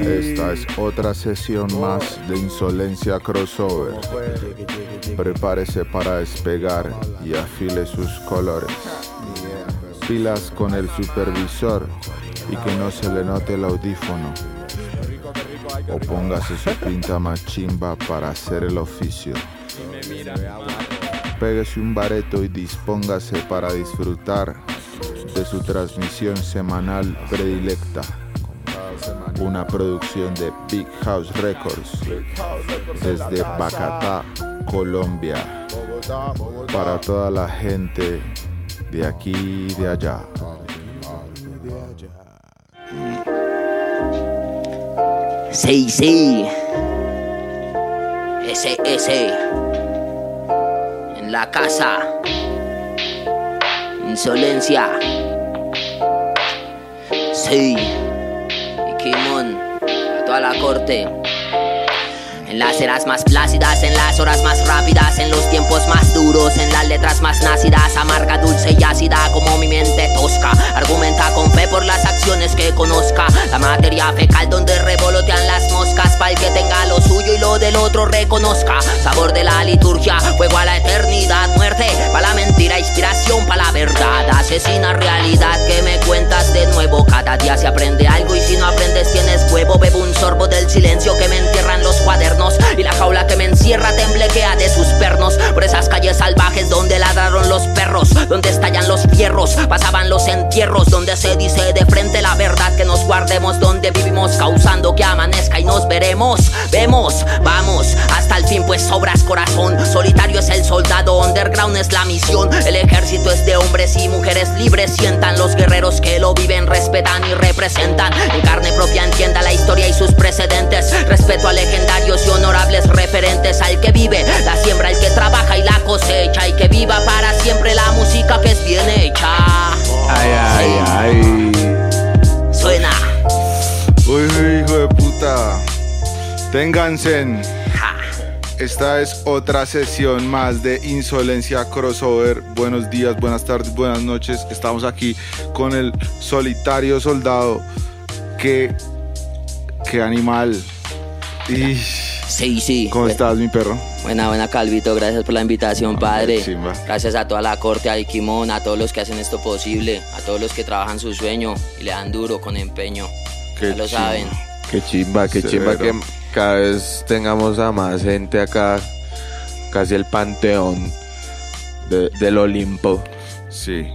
Esta es otra sesión más de insolencia crossover. Prepárese para despegar y afile sus colores. Pilas con el supervisor y que no se le note el audífono. O póngase su pinta más chimba para hacer el oficio. Péguese un bareto y dispóngase para disfrutar de su transmisión semanal predilecta. Una producción de Big House Records desde Bacatá, Colombia. Para toda la gente de aquí y de allá. Sí, sí. Ese. En la casa. Insolencia. Sí. Y Kimon. A toda la corte. En las eras más plácidas, en las horas más rápidas, en los tiempos más duros, en las letras más nácidas, amarga, dulce y ácida como mi mente tosca. Argumenta con fe por las acciones que conozca. La materia fecal donde revolotean las moscas, para el que tenga lo suyo y lo del otro reconozca. Sabor de la liturgia, fuego a la eternidad, muerte para la mentira, inspiración para la verdad. Asesina realidad que me cuentas de nuevo. Cada día se aprende algo y si no aprendes tienes huevo. Bebo un sorbo del silencio que me entierran los cuadernos y la jaula que me encierra temblequea de sus pernos. Por esas calles salvajes donde ladraron los perros, donde estallan los fierros, pasaban los entierros, donde se dice de frente la verdad que nos guardemos, donde vivimos causando que amanezca y nos veremos, vemos, vamos hasta el fin pues sobras corazón, solitario es el soldado, underground es la misión, el ejército es de hombres y mujeres libres, sientan los guerreros que lo viven, respetan y representan, en carne propia entienda la historia y sus precedentes, respeto a legendarios y honorables referentes al que vive, la siembra, el que trabaja y la cosecha, y que viva para siempre la música que es bien hecha. Ay, ay, ay. Suena. Uy, hijo de puta. Ténganse. Esta es otra sesión más de Insolencia Crossover. Buenos días, buenas tardes, buenas noches. Estamos aquí con el solitario soldado. Qué, qué animal. Y, Sí, sí. ¿Cómo estás, mi perro? Buena, buena, Calvito. Gracias por la invitación, padre. chimba. Gracias a toda la corte, a Ikimon, a todos los que hacen esto posible, a todos los que trabajan su sueño y le dan duro con empeño. Qué ya lo chimba. saben. Qué chimba, qué chimba que Severo. cada vez tengamos a más gente acá, casi el panteón de- del Olimpo. Sí.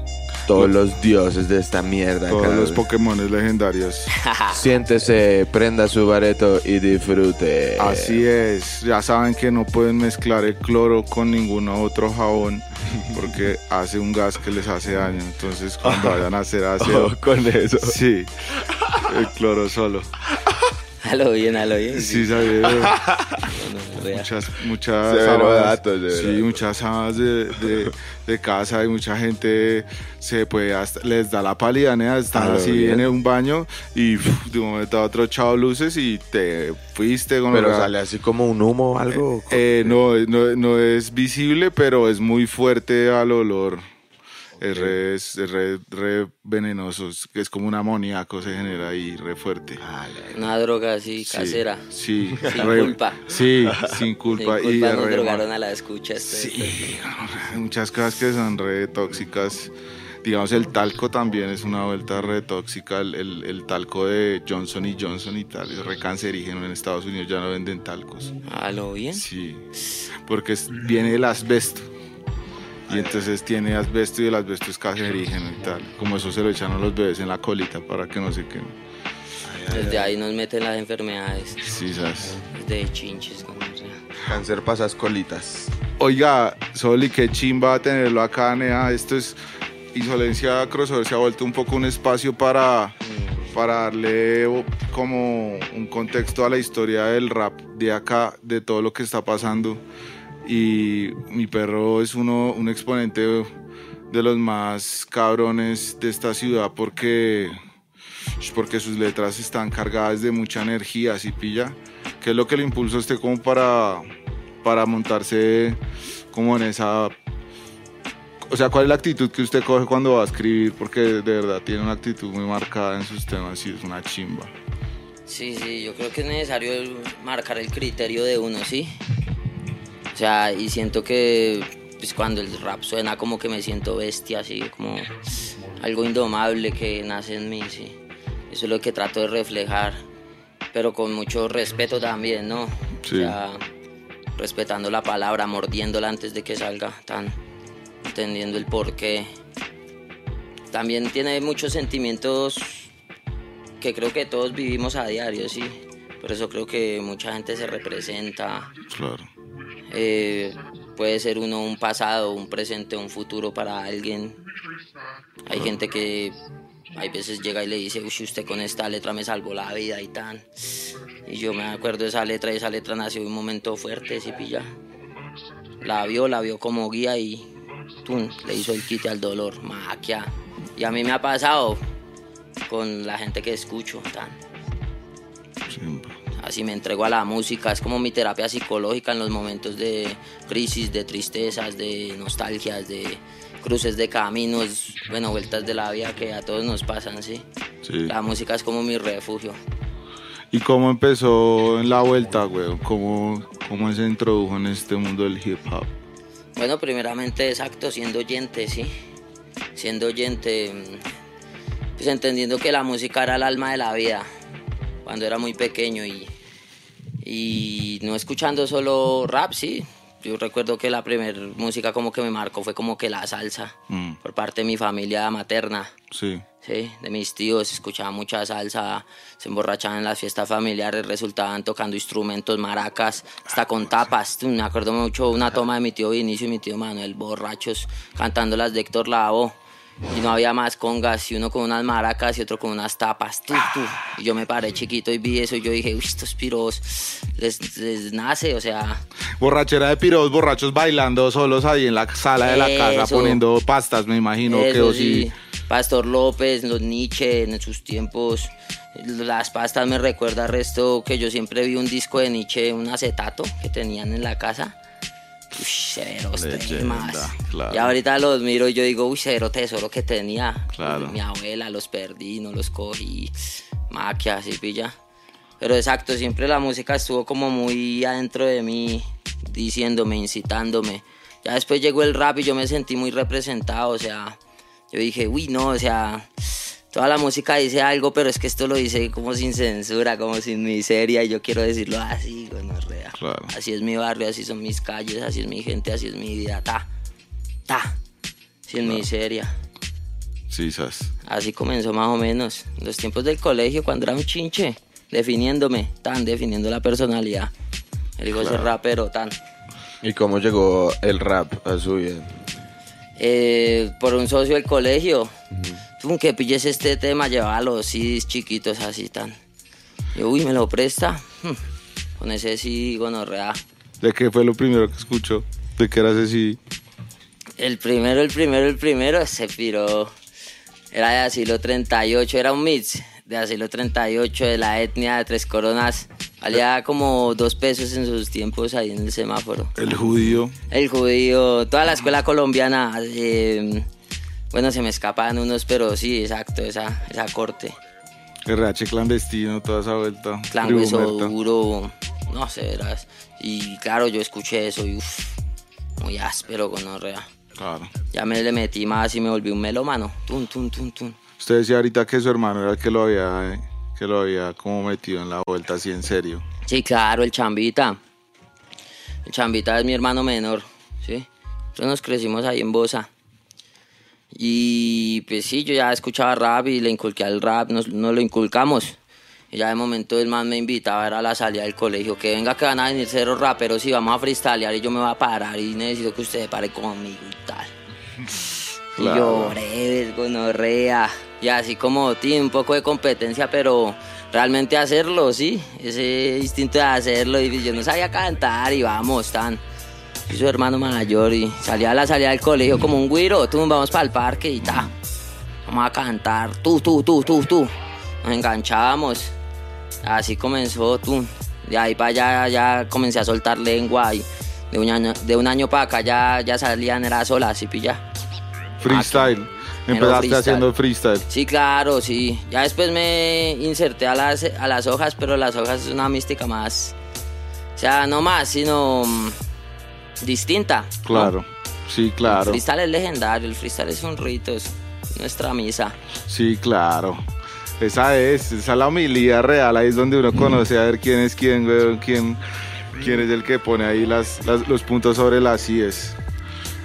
Todos los dioses de esta mierda. Todos los Pokémones legendarios. Siéntese, prenda su bareto y disfrute. Así es, ya saben que no pueden mezclar el cloro con ningún otro jabón porque hace un gas que les hace daño. Entonces, cuando vayan a hacer aseo, Oh, con eso. sí, el cloro solo. Halo bien, halo bien. Sí, sabía. No, rea. Muchas, muchas dato, severo sí, dato. muchas sábanas de, de, de casa y mucha gente se puede hasta- les da la pálida, nea, están lo así bien. en un baño y uf, de un momento a otro chao luces y te fuiste con Pero sale así como un humo o algo. Eh, no, no, no es visible, pero es muy fuerte al olor. Es re, es re- re venenoso, es, es como un amoníaco se genera ahí, re fuerte. Una droga así, Sí, casera. Sí, Sin re- culpa. Sí, sin culpa. Sin y culpa nos re- drogaron a la escucha. esto, Sí, esto. hay muchas cosas que son re tóxicas. Digamos, el talco también es una vuelta re tóxica. El, el- el talco de Johnson y Johnson y tal es re cancerígeno. En Estados Unidos ya no venden talcos. Halo bien. Sí, porque es- viene el asbesto. Y entonces tiene asbesto y el asbesto es cancerígeno y tal. Como eso se lo echan a los bebés en la colita para que no se quemen. Desde ahí nos meten las enfermedades. Sí, ¿sabes? Desde chinches. como sea. Cáncer pasas colitas. Oiga, Soli, qué chimba tenerlo acá, Nea. Esto es Insolencia Crossover. Se ha vuelto un poco un espacio para, para darle como un contexto a la historia del rap de acá, de todo lo que está pasando. Y mi perro es uno, un exponente de los más cabrones de esta ciudad porque, porque sus letras están cargadas de mucha energía, ¿sí pilla? ¿Qué es lo que le impulsó a usted como para, para montarse como en esa o sea, ¿cuál es la actitud que usted coge cuando va a escribir? Porque de verdad tiene una actitud muy marcada en sus temas y es una chimba. Sí, sí, yo creo que es necesario marcar el criterio de uno, ¿sí? O sea, y siento que pues, cuando el rap suena como que me siento bestia, así como algo indomable que nace en mí, sí. Eso es lo que trato de reflejar, pero con mucho respeto también, ¿no? Sí. O sea, respetando la palabra, mordiéndola antes de que salga, tan entendiendo el porqué. También tiene muchos sentimientos que creo que todos vivimos a diario, sí. Por eso creo que mucha gente se representa. Claro. Eh, puede ser uno un pasado, un presente, un futuro para alguien. Hay gente que hay veces llega y le dice, uy, usted con esta letra me salvó la vida y tan. Y yo me acuerdo de esa letra y esa letra nació en un momento fuerte, sí pilla. La vio, la vio como guía y tum, le hizo el quite al dolor, maquia. Y a mí me ha pasado con la gente que escucho, tan. Chimba. Así me entrego a la música, es como mi terapia psicológica en los momentos de crisis, de tristezas, de nostalgias, de cruces de caminos, bueno, vueltas de la vida que a todos nos pasan, sí. Sí. La música es como mi refugio. ¿Y cómo empezó en la vuelta, güey? ¿Cómo, ¿Cómo se introdujo en este mundo del hip hop? Bueno, primeramente, exacto, siendo oyente, sí. Siendo oyente, pues entendiendo que la música era el alma de la vida cuando era muy pequeño y, y no escuchando solo rap, sí. Yo recuerdo que la primera música como que me marcó fue como que la salsa Mm, por parte de mi familia materna. sí. Sí, de mis tíos, escuchaba mucha salsa, se emborrachaban en las fiestas familiares, resultaban tocando instrumentos, maracas, hasta con tapas. Tú, Me acuerdo mucho una toma de mi tío Vinicio y mi tío Manuel, borrachos, cantando las de Héctor Lavoe. Y no había más congas, y uno con unas maracas y otro con unas tapas. Tú, tú. Y yo me paré chiquito y vi eso y yo dije, uy, estos piros les, les nace, o sea, Borrachera de piros, borrachos bailando solos ahí en la sala de la casa poniendo pastas, me imagino. Eso quedó sí. Pastor López, los Nietzsche en sus tiempos. Las pastas me recuerda resto que yo siempre vi un disco de Nietzsche, un acetato que tenían en la casa. Severos Leyenda, temas. claro. Y ahorita los miro y yo digo, uy, severo tesoro que tenía. Claro. Mi abuela los perdí, no los cogí. Maquia, así pilla. Pero exacto, siempre la música estuvo como muy adentro de mí, diciéndome, incitándome. Ya después llegó el rap y yo me sentí muy representado, o sea, yo dije, uy, no, o sea, toda la música dice algo, pero es que esto lo dice como sin censura, como sin miseria, y yo quiero decirlo así, gonorrea. Claro. Así es mi barrio, así son mis calles, así es mi gente, así es mi vida, ta, ta, sin miseria. Sí, sas. Así comenzó más o menos. En los tiempos del colegio, cuando era un chinche, definiéndome, tan, definiendo la personalidad. El ser rapero, tan. ¿Y cómo llegó el rap a su vida? Eh, por un socio del colegio. Tú que pilles este tema, llevaba los CDs chiquitos así tan. Yo, uy, ¿me lo presta? Hmm, Con ese sí, gonorrea. ¿De qué fue lo primero que escuchó? ¿De qué era ese sí? El primero, el primero, el primero se piró. Era de Asilo 38, era un mix de Asilo 38 de la etnia de Tres Coronas. Valía como dos pesos en sus tiempos ahí en el semáforo. El judío. El judío, toda la escuela colombiana. eh, bueno, se me escapan unos, pero sí, exacto, esa, esa corte. RH clandestino, toda esa vuelta. Clan Tribu Hueso Muerta. Duro, no sé, verás. Y claro, yo escuché eso y uff, muy áspero con orrea. Claro. Ya me le metí más y me volví un melómano. Tum, tum, tum, tum. Usted decía ahorita que su hermano era el que lo había, eh, que lo había como metido en la vuelta así en serio. Sí, claro, el Chambita. El Chambita es mi hermano menor, ¿sí? Nosotros nos crecimos ahí en Bosa. Y pues sí, yo ya escuchaba rap y le inculqué al rap, nos, nos lo inculcamos. Y ya de momento el man me invitaba era a la salida del colegio, que venga que van a venir cero raperos y vamos a freestylear y yo me voy a parar y necesito que usted pare conmigo y tal. Y yo, Claro. breves, gonorrea. Y así como, tiene un poco de competencia, pero realmente hacerlo, sí. Ese instinto de hacerlo. Y yo no sabía cantar y vamos, tan. Y su hermano mayor y salía a la salida del colegio como un güiro. Tú, vamos para el parque y ta. Vamos a cantar. Tú, tú, tú, tú, tú. Nos enganchábamos. Así comenzó, tú. De ahí para allá ya comencé a soltar lengua y de un año, de un año para acá ya, ya salían, era sola, así pilla. Freestyle. Empezaste haciendo freestyle. Sí, claro, sí. Ya después me inserté a las, a las hojas, pero las hojas es una mística más. O sea, no más, sino mm, distinta. Claro, sí, claro. El freestyle es legendario, el freestyle es un rito, es nuestra misa. Sí, claro. Esa es, esa es la humildad real, ahí es donde uno conoce a ver quién es quién, quién, quién es el que pone ahí las, los puntos sobre las IES.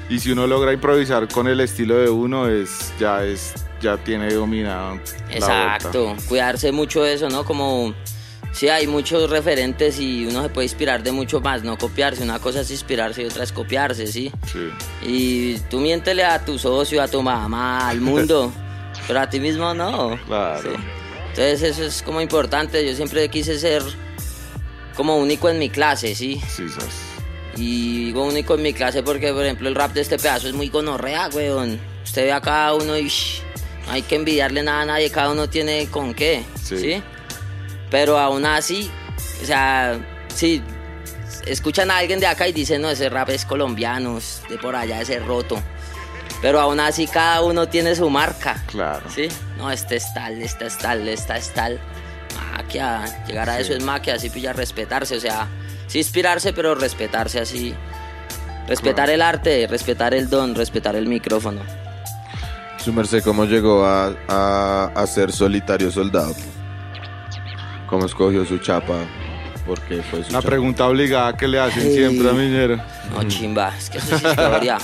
Y si uno logra improvisar con el estilo de uno, es ya es ya tiene dominado. Exacto, cuidarse mucho de eso, ¿no? Como sí hay muchos referentes y uno se puede inspirar de mucho más, no copiarse. Una cosa es inspirarse y otra es copiarse, ¿sí? Sí. Y tú miéntele a tu socio, a tu mamá, al mundo, pero a ti mismo no. Claro. Entonces eso es como importante. Yo siempre quise ser como único en mi clase, ¿sí? Sí, sabes. Y digo único en mi clase porque, por ejemplo, el rap de este pedazo es muy gonorrea, weón. Usted ve a cada uno y no hay que envidiarle nada a nadie, cada uno tiene con qué, ¿sí? Pero aún así, o sea, sí, escuchan a alguien de acá y dicen, no, ese rap es colombiano, de por allá, ese roto. Pero aún así cada uno tiene su marca. Claro. ¿Sí? No, este es tal, este es tal, esta es tal. Maquia, llegar a eso es maquia, así pilla respetarse, o sea sí inspirarse, pero respetarse así. Respetar el arte, respetar el don, respetar el micrófono. Su merced, ¿cómo llegó a, ser solitario soldado? ¿Cómo escogió su chapa? ¿Por qué fue su La pregunta obligada que le hacen siempre a Minero. No, chimba, es que eso es historia.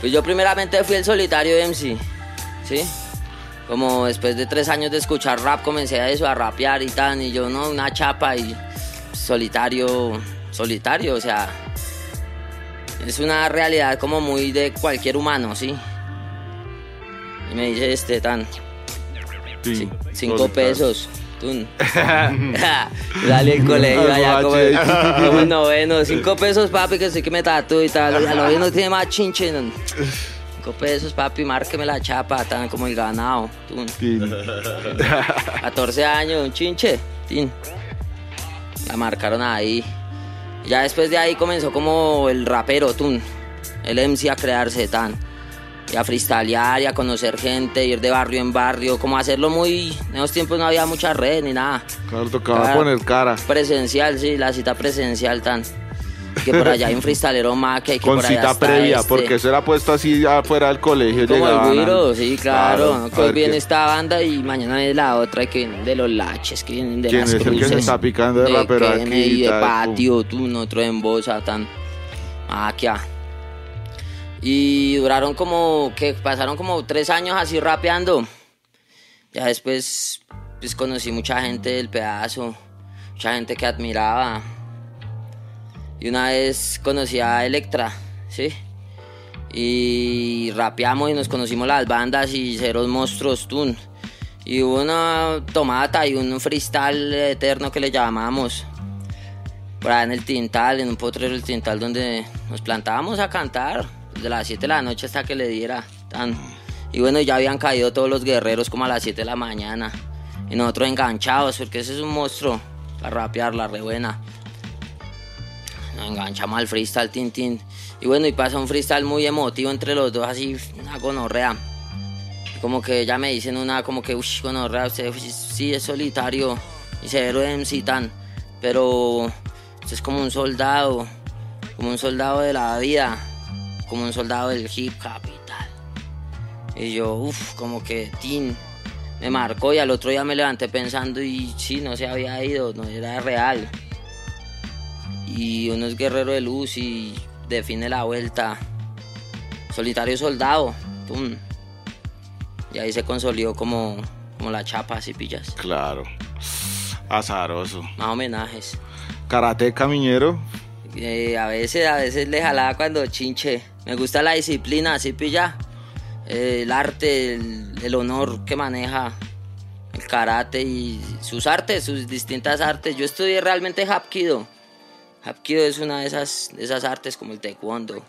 pues yo primeramente fui el solitario MC, ¿sí? Como después de tres años de escuchar rap comencé a eso, a rapear y tal, y yo no, una chapa y solitario, solitario, o sea, es una realidad como muy de cualquier humano, ¿sí? Y me dice este tan, cinco pesos. Dale el colegio allá como, como el noveno, cinco pesos papi que sé que me tatu y tal, al noveno tiene más chinche. Cinco pesos papi, márqueme la chapa, tan como el ganado. 14 años, un chinche. Tin la marcaron ahí. Ya después de ahí comenzó como el rapero, Tun, el MC a crearse tan. Y a freestylear y a conocer gente, ir de barrio en barrio, como hacerlo muy. En esos tiempos no había mucha red ni nada. Claro, tocaba poner cara. Presencial, sí, la cita presencial tan que por allá hay un freestalero más que hay que Con por allá cita previa, este. porque eso era puesto así afuera del colegio. Como el güiro, sí, claro. Claro, hoy viene qué- esta banda y mañana es la otra que vienen de los laches, que vienen de ¿Quién las es el que se cruces. está picando de rapero aquí y de patio, tú, otro en Bosa, tan. Maquia. Y duraron como, que pasaron como tres años así rapeando. Ya después, pues conocí mucha gente del pedazo, mucha gente que admiraba. Y una vez conocí a Electra, ¿sí? Y rapeamos y nos conocimos las bandas y ceros monstruos tun. Y hubo una tomata y un freestyle eterno que le llamamos. Por allá en el Tintal, en un potrero del Tintal donde nos plantábamos a cantar. De las 7 de la noche hasta que le diera. Tan. Y bueno, ya habían caído todos los guerreros como a las 7 de la mañana. Y nosotros enganchados, porque ese es un monstruo. Para rapear, la re buena. Nos enganchamos al freestyle, tin, tin. Y bueno, y pasa un freestyle muy emotivo entre los dos, así, una gonorrea. Como que ella me dicen una, como que, uff, gonorrea, usted sí, es solitario y severo MC tan, pero es como un soldado, como un soldado de la vida, como un soldado del hip hop y tal. Y yo, uff, como que, tin, me marcó y al otro día me levanté pensando y sí, no se había ido, no era real y uno es guerrero de luz y define la vuelta. Solitario soldado. pum. Y ahí se consolidó como, como la chapa, así pillas. Claro. Azaroso. Más homenajes. Karate Camiñero. Eh, a veces, a veces le jalaba cuando chinche. Me gusta la disciplina, así pilla. Eh, el arte, el, el honor que maneja el karate y sus artes, sus distintas artes. Yo estudié realmente Hapkido. Hapkido es una de esas, de esas artes como el taekwondo.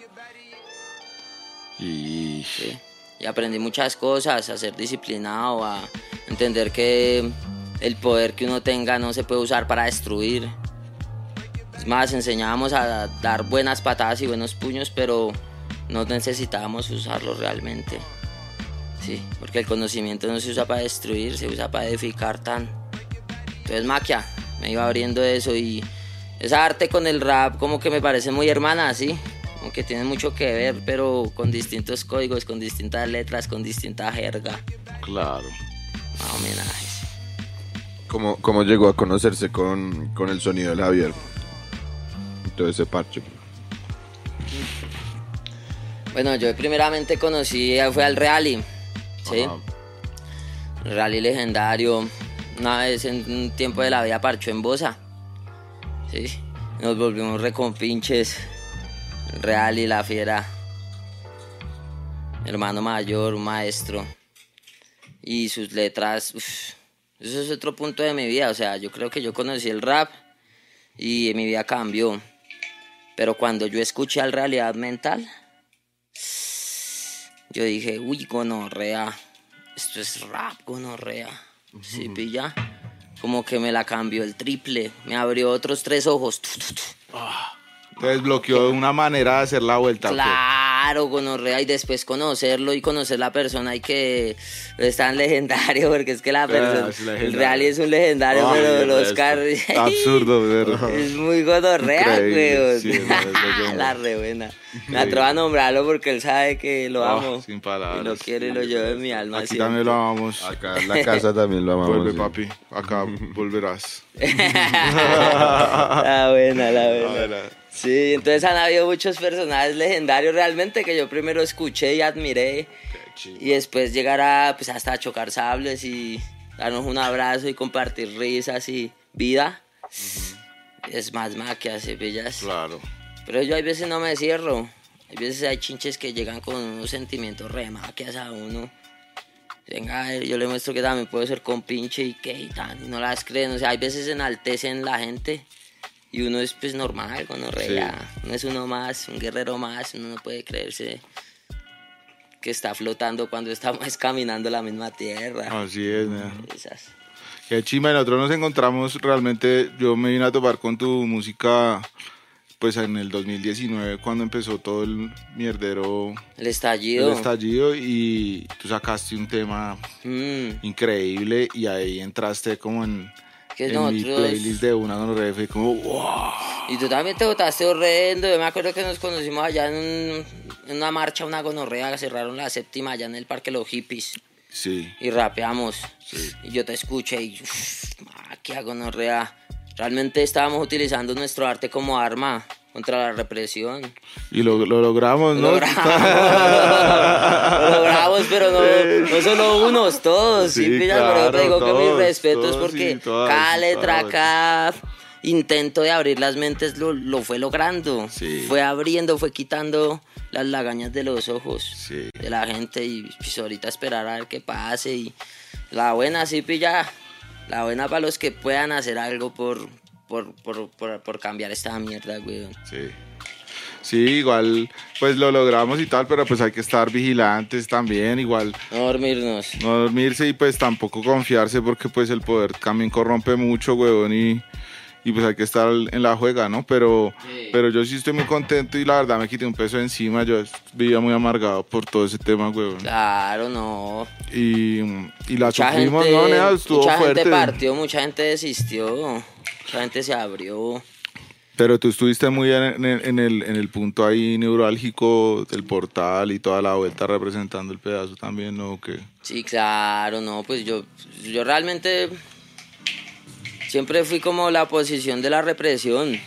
Y. ¿sí? Y aprendí muchas cosas, a ser disciplinado, a entender que el poder que uno tenga no se puede usar para destruir. Es más, enseñábamos a dar buenas patadas y buenos puños, pero no necesitábamos usarlos realmente. Sí, porque el conocimiento no se usa para destruir, se usa para edificar tan. Entonces maquia, me iba abriendo eso y esa arte con el rap como que me parece muy hermana, sí. Como que tiene mucho que ver, pero con distintos códigos, con distintas letras, con distinta jerga. Claro. Más homenajes. ¿Cómo, cómo llegó a conocerse con, con el sonido del Javier? Y todo ese parche. Bueno, yo primeramente conocí, fue al rally, ¿sí? Ajá. Rally legendario. Una vez en un tiempo de la vida parchó en Bosa. Sí. Nos volvimos recompinches. Rally, la fiera. Hermano mayor, un maestro. Y sus letras. uf, eso es otro punto de mi vida. O sea, yo creo que yo conocí el rap y mi vida cambió. Pero cuando yo escuché al realidad mental, yo dije, uy, gonorrea, esto es rap, gonorrea. Sí, pilla. Como que me la cambió el triple, me abrió otros tres ojos. Te desbloqueó una manera de hacer la vuelta. Claro, gonorrea, y después conocerlo y conocer la persona y que es tan legendario, porque es que la persona, es el rally es un legendario, Ay, pero el carros... Absurdo, ¿verdad? Es muy gonorrea, weón. sí, la re buena. Me atrevo a nombrarlo porque él sabe que lo Ah, amo. sin palabras. Y lo quiero y lo llevo en mi alma. Aquí siempre. también lo amamos. Acá en la casa también lo amamos. Vuelve, sí. papi. Acá volverás. la buena, la buena. buena. Sí, entonces han habido muchos personajes legendarios realmente que yo primero escuché y admiré. Y después llegar a, pues hasta chocar sables y darnos un abrazo y compartir risas y vida. Es más maquia, ¿sí pillas? Claro. Pero yo hay veces no me cierro. Hay veces hay chinches que llegan con unos sentimientos re maquias a uno. Venga, yo le muestro que también puedo ser con pinche y que y tan, y no las creen. O sea, hay veces enaltecen la gente y uno es pues normal, con Sí. No es uno más, un guerrero más. Uno no puede creerse que está flotando cuando estamos caminando la misma tierra. Así es. Esas. Qué chima, nosotros nos encontramos realmente, yo me vine a topar con tu música pues en el 2019 cuando empezó todo el mierdero, El estallido. el estallido y tú sacaste un tema Mm. increíble y ahí entraste como en, Que en mi nosotros- playlist de una con re, fue como wow. Y tú también te botaste horrendo. Yo me acuerdo que nos conocimos allá en, un- en una marcha, una gonorrea, cerraron la séptima allá en el Parque Los Hippies. Sí, Y rapeamos. Sí. Y yo te escuché y. Uff, qué gonorrea. Realmente estábamos utilizando nuestro arte como arma contra la represión. y lo, lo logramos, Lo ¿no? logramos. Lo logramos, pero no, no solo unos, todos. Sí, Sí, pillas, pero yo te claro, digo que mis todos, respetos todos porque todas, cada letra, cada intento de abrir las mentes lo, lo fue logrando. Sí. Fue abriendo, fue quitando las lagañas de los ojos de la gente y pues ahorita esperar a ver qué pase. Y la buena, sí, pilla. La buena para los que puedan hacer algo por, por, por, por, por cambiar esta mierda, weón. Sí. Sí, igual, pues lo logramos y tal, pero pues hay que estar vigilantes también, igual No dormirnos. no dormirse y pues tampoco confiarse porque pues el poder también corrompe mucho, huevón, y, y pues hay que estar en la juega, ¿no? Pero, Sí. pero yo sí estoy muy contento y la verdad me quité un peso encima, yo vivía muy amargado por todo ese tema, huevón. Claro, no. Y, y la Mucha sufrimos, gente, ¿no? Nea? Estuvo mucha fuerte. gente partió, mucha gente desistió, gente se abrió. Pero tú estuviste muy en, en- en el, en el punto ahí neurálgico del portal y toda la vuelta representando el pedazo también, ¿no? Que Sí, claro, no, pues yo, yo realmente siempre fui como la posición de la represión.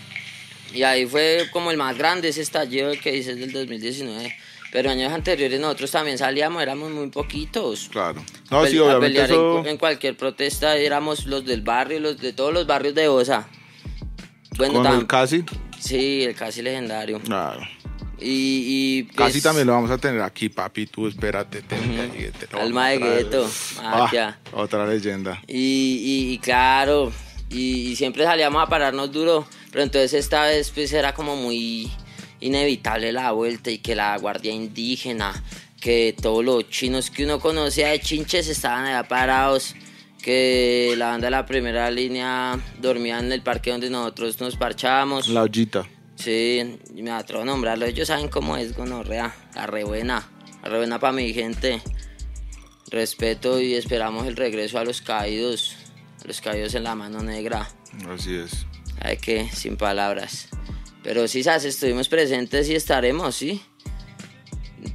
Y ahí fue como el más grande ese estallido que dices del 2019. Pero años anteriores nosotros también salíamos, éramos muy poquitos. claro. A No, pel- sí, a obviamente pelear en eso... cu- en, cualquier protesta éramos los del barrio, los de todos los barrios de Osa. Bueno, Con tam- el casi, sí, el casi legendario. claro. Y, y Casi pues, también lo vamos a tener aquí, papi. Tú espérate. te- te- te- te- Alma de gueto, Ah, magia. otra leyenda. Y, y- y claro, y, y siempre salíamos a pararnos duro, pero entonces esta vez pues era como muy inevitable la vuelta y que la guardia indígena, que todos los chinos que uno conocía de chinches estaban allá parados, que la banda de la primera línea dormía en el parque donde nosotros nos parchábamos. La ollita. Sí, me atrevo a nombrarlo. Ellos saben cómo es gonorrea. La re buena. La re buena para mi gente. respeto y esperamos el regreso a los caídos, a los caídos en la mano negra. Así es. Hay que, sin palabras. Pero sí, ¿sabes? estuvimos presentes y estaremos, ¿sí?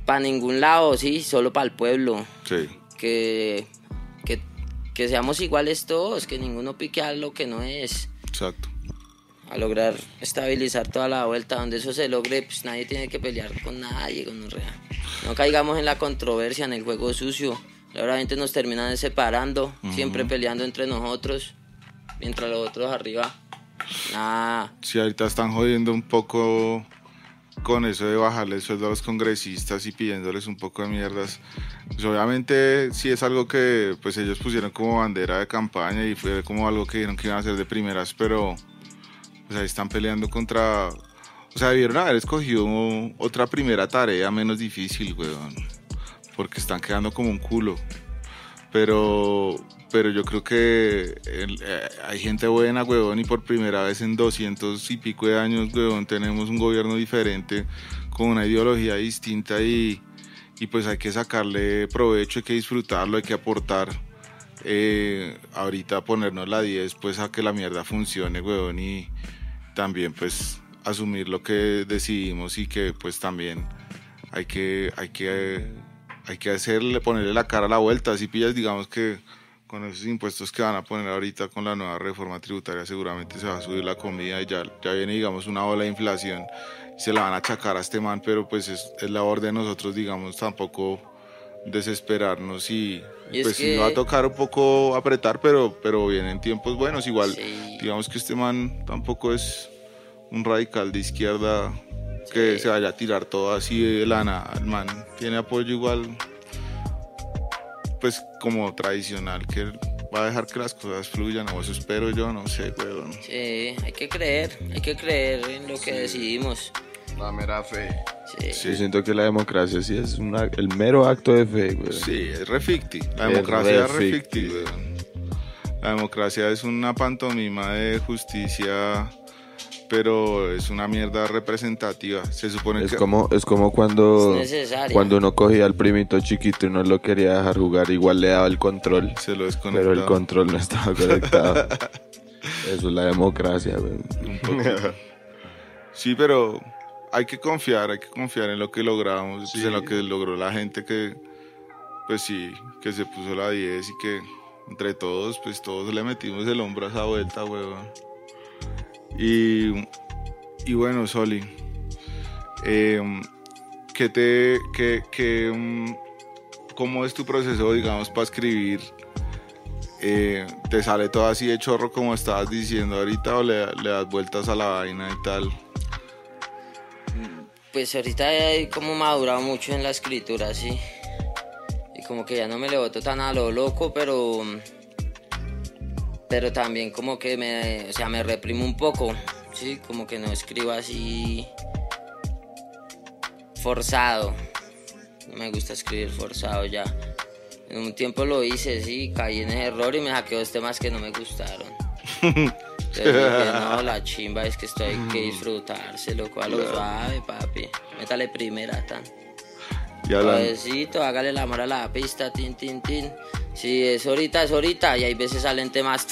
Para ningún lado, sí, solo para el pueblo. Sí. Que, que, que seamos iguales todos, que ninguno pique a lo que no es. Exacto. A lograr estabilizar toda la vuelta, donde eso se logre, pues nadie tiene que pelear con nadie, con real. No caigamos en la controversia, en el juego sucio. Realmente nos terminan separando, siempre peleando entre nosotros, mientras los otros arriba. Nada. Sí, ahorita están jodiendo un poco con eso de bajarle el sueldo a los congresistas y pidiéndoles un poco de mierdas. Pues obviamente sí es algo que pues ellos pusieron como bandera de campaña y fue como algo que dijeron que iban a hacer de primeras, pero pues ahí están peleando contra... O sea, debieron haber escogido otra primera tarea menos difícil, weón. Porque están quedando como un culo. Pero, pero yo creo que eh, hay gente buena, weón, y por primera vez en 200 y pico de años, weón, tenemos un gobierno diferente, con una ideología distinta y, y pues hay que sacarle provecho, hay que disfrutarlo, hay que aportar. Eh, ahorita ponernos la 10, pues a que la mierda funcione, weón, y también pues asumir lo que decidimos y que pues también hay que, hay que, hay que hacerle, ponerle la cara a la vuelta. Si pillas, digamos que con esos impuestos que van a poner ahorita con la nueva reforma tributaria seguramente se va a subir la comida y ya, ya viene digamos una ola de inflación se la van a achacar a este man pero pues es, es labor de nosotros digamos tampoco desesperarnos y, pues sí va a tocar un poco apretar pero pero vienen tiempos buenos igual digamos que este man tampoco es un radical de izquierda que se vaya a tirar todo así de lana el man tiene apoyo igual pues como tradicional que va a dejar que las cosas fluyan, o eso espero yo, no sé, weón. Sí, hay que creer, hay que creer en lo que decidimos. La mera fe. Sí. Sí, siento que la democracia sí es una, el mero acto de fe, weón. Sí, es reficti. La democracia es reficti, weón. La democracia es una pantomima de justicia pero es una mierda representativa. Se supone es que... Como, es como cuando, Es cuando uno cogía al primito chiquito y no lo quería dejar jugar, igual le daba el control, Se lo pero el control no estaba conectado. Eso es la democracia, weón. Un poco. Sí, pero hay que confiar, hay que confiar en lo que logramos, pues, en lo que logró la gente que, pues sí, que se puso la 10 y que entre todos, pues todos le metimos el hombro a esa vuelta, huevón. Y, y bueno, Soli, eh, ¿qué te, qué, qué, mm, ¿cómo es tu proceso, digamos, para escribir? Eh, ¿Te sale todo así de chorro como estabas diciendo ahorita o le, das vueltas a la vaina y tal? Pues ahorita he como madurado mucho en la escritura, sí. Y como que ya no me le tan a lo loco, pero. Pero también como que me. O sea, me reprimo un poco. Sí, como que no escribo así. Forzado. No me gusta escribir forzado ya. En un tiempo lo hice, sí, caí en ese error y me saqué dos temas que no me gustaron. Entonces dije, no, la chimba es que esto hay que disfrutarse, loco, a lo suave, papi. Métale primera, tan. Suavecito, hágale el amor a la pista, tin, tin, tin. Si es ahorita, es ahorita. Y hay veces salen temas.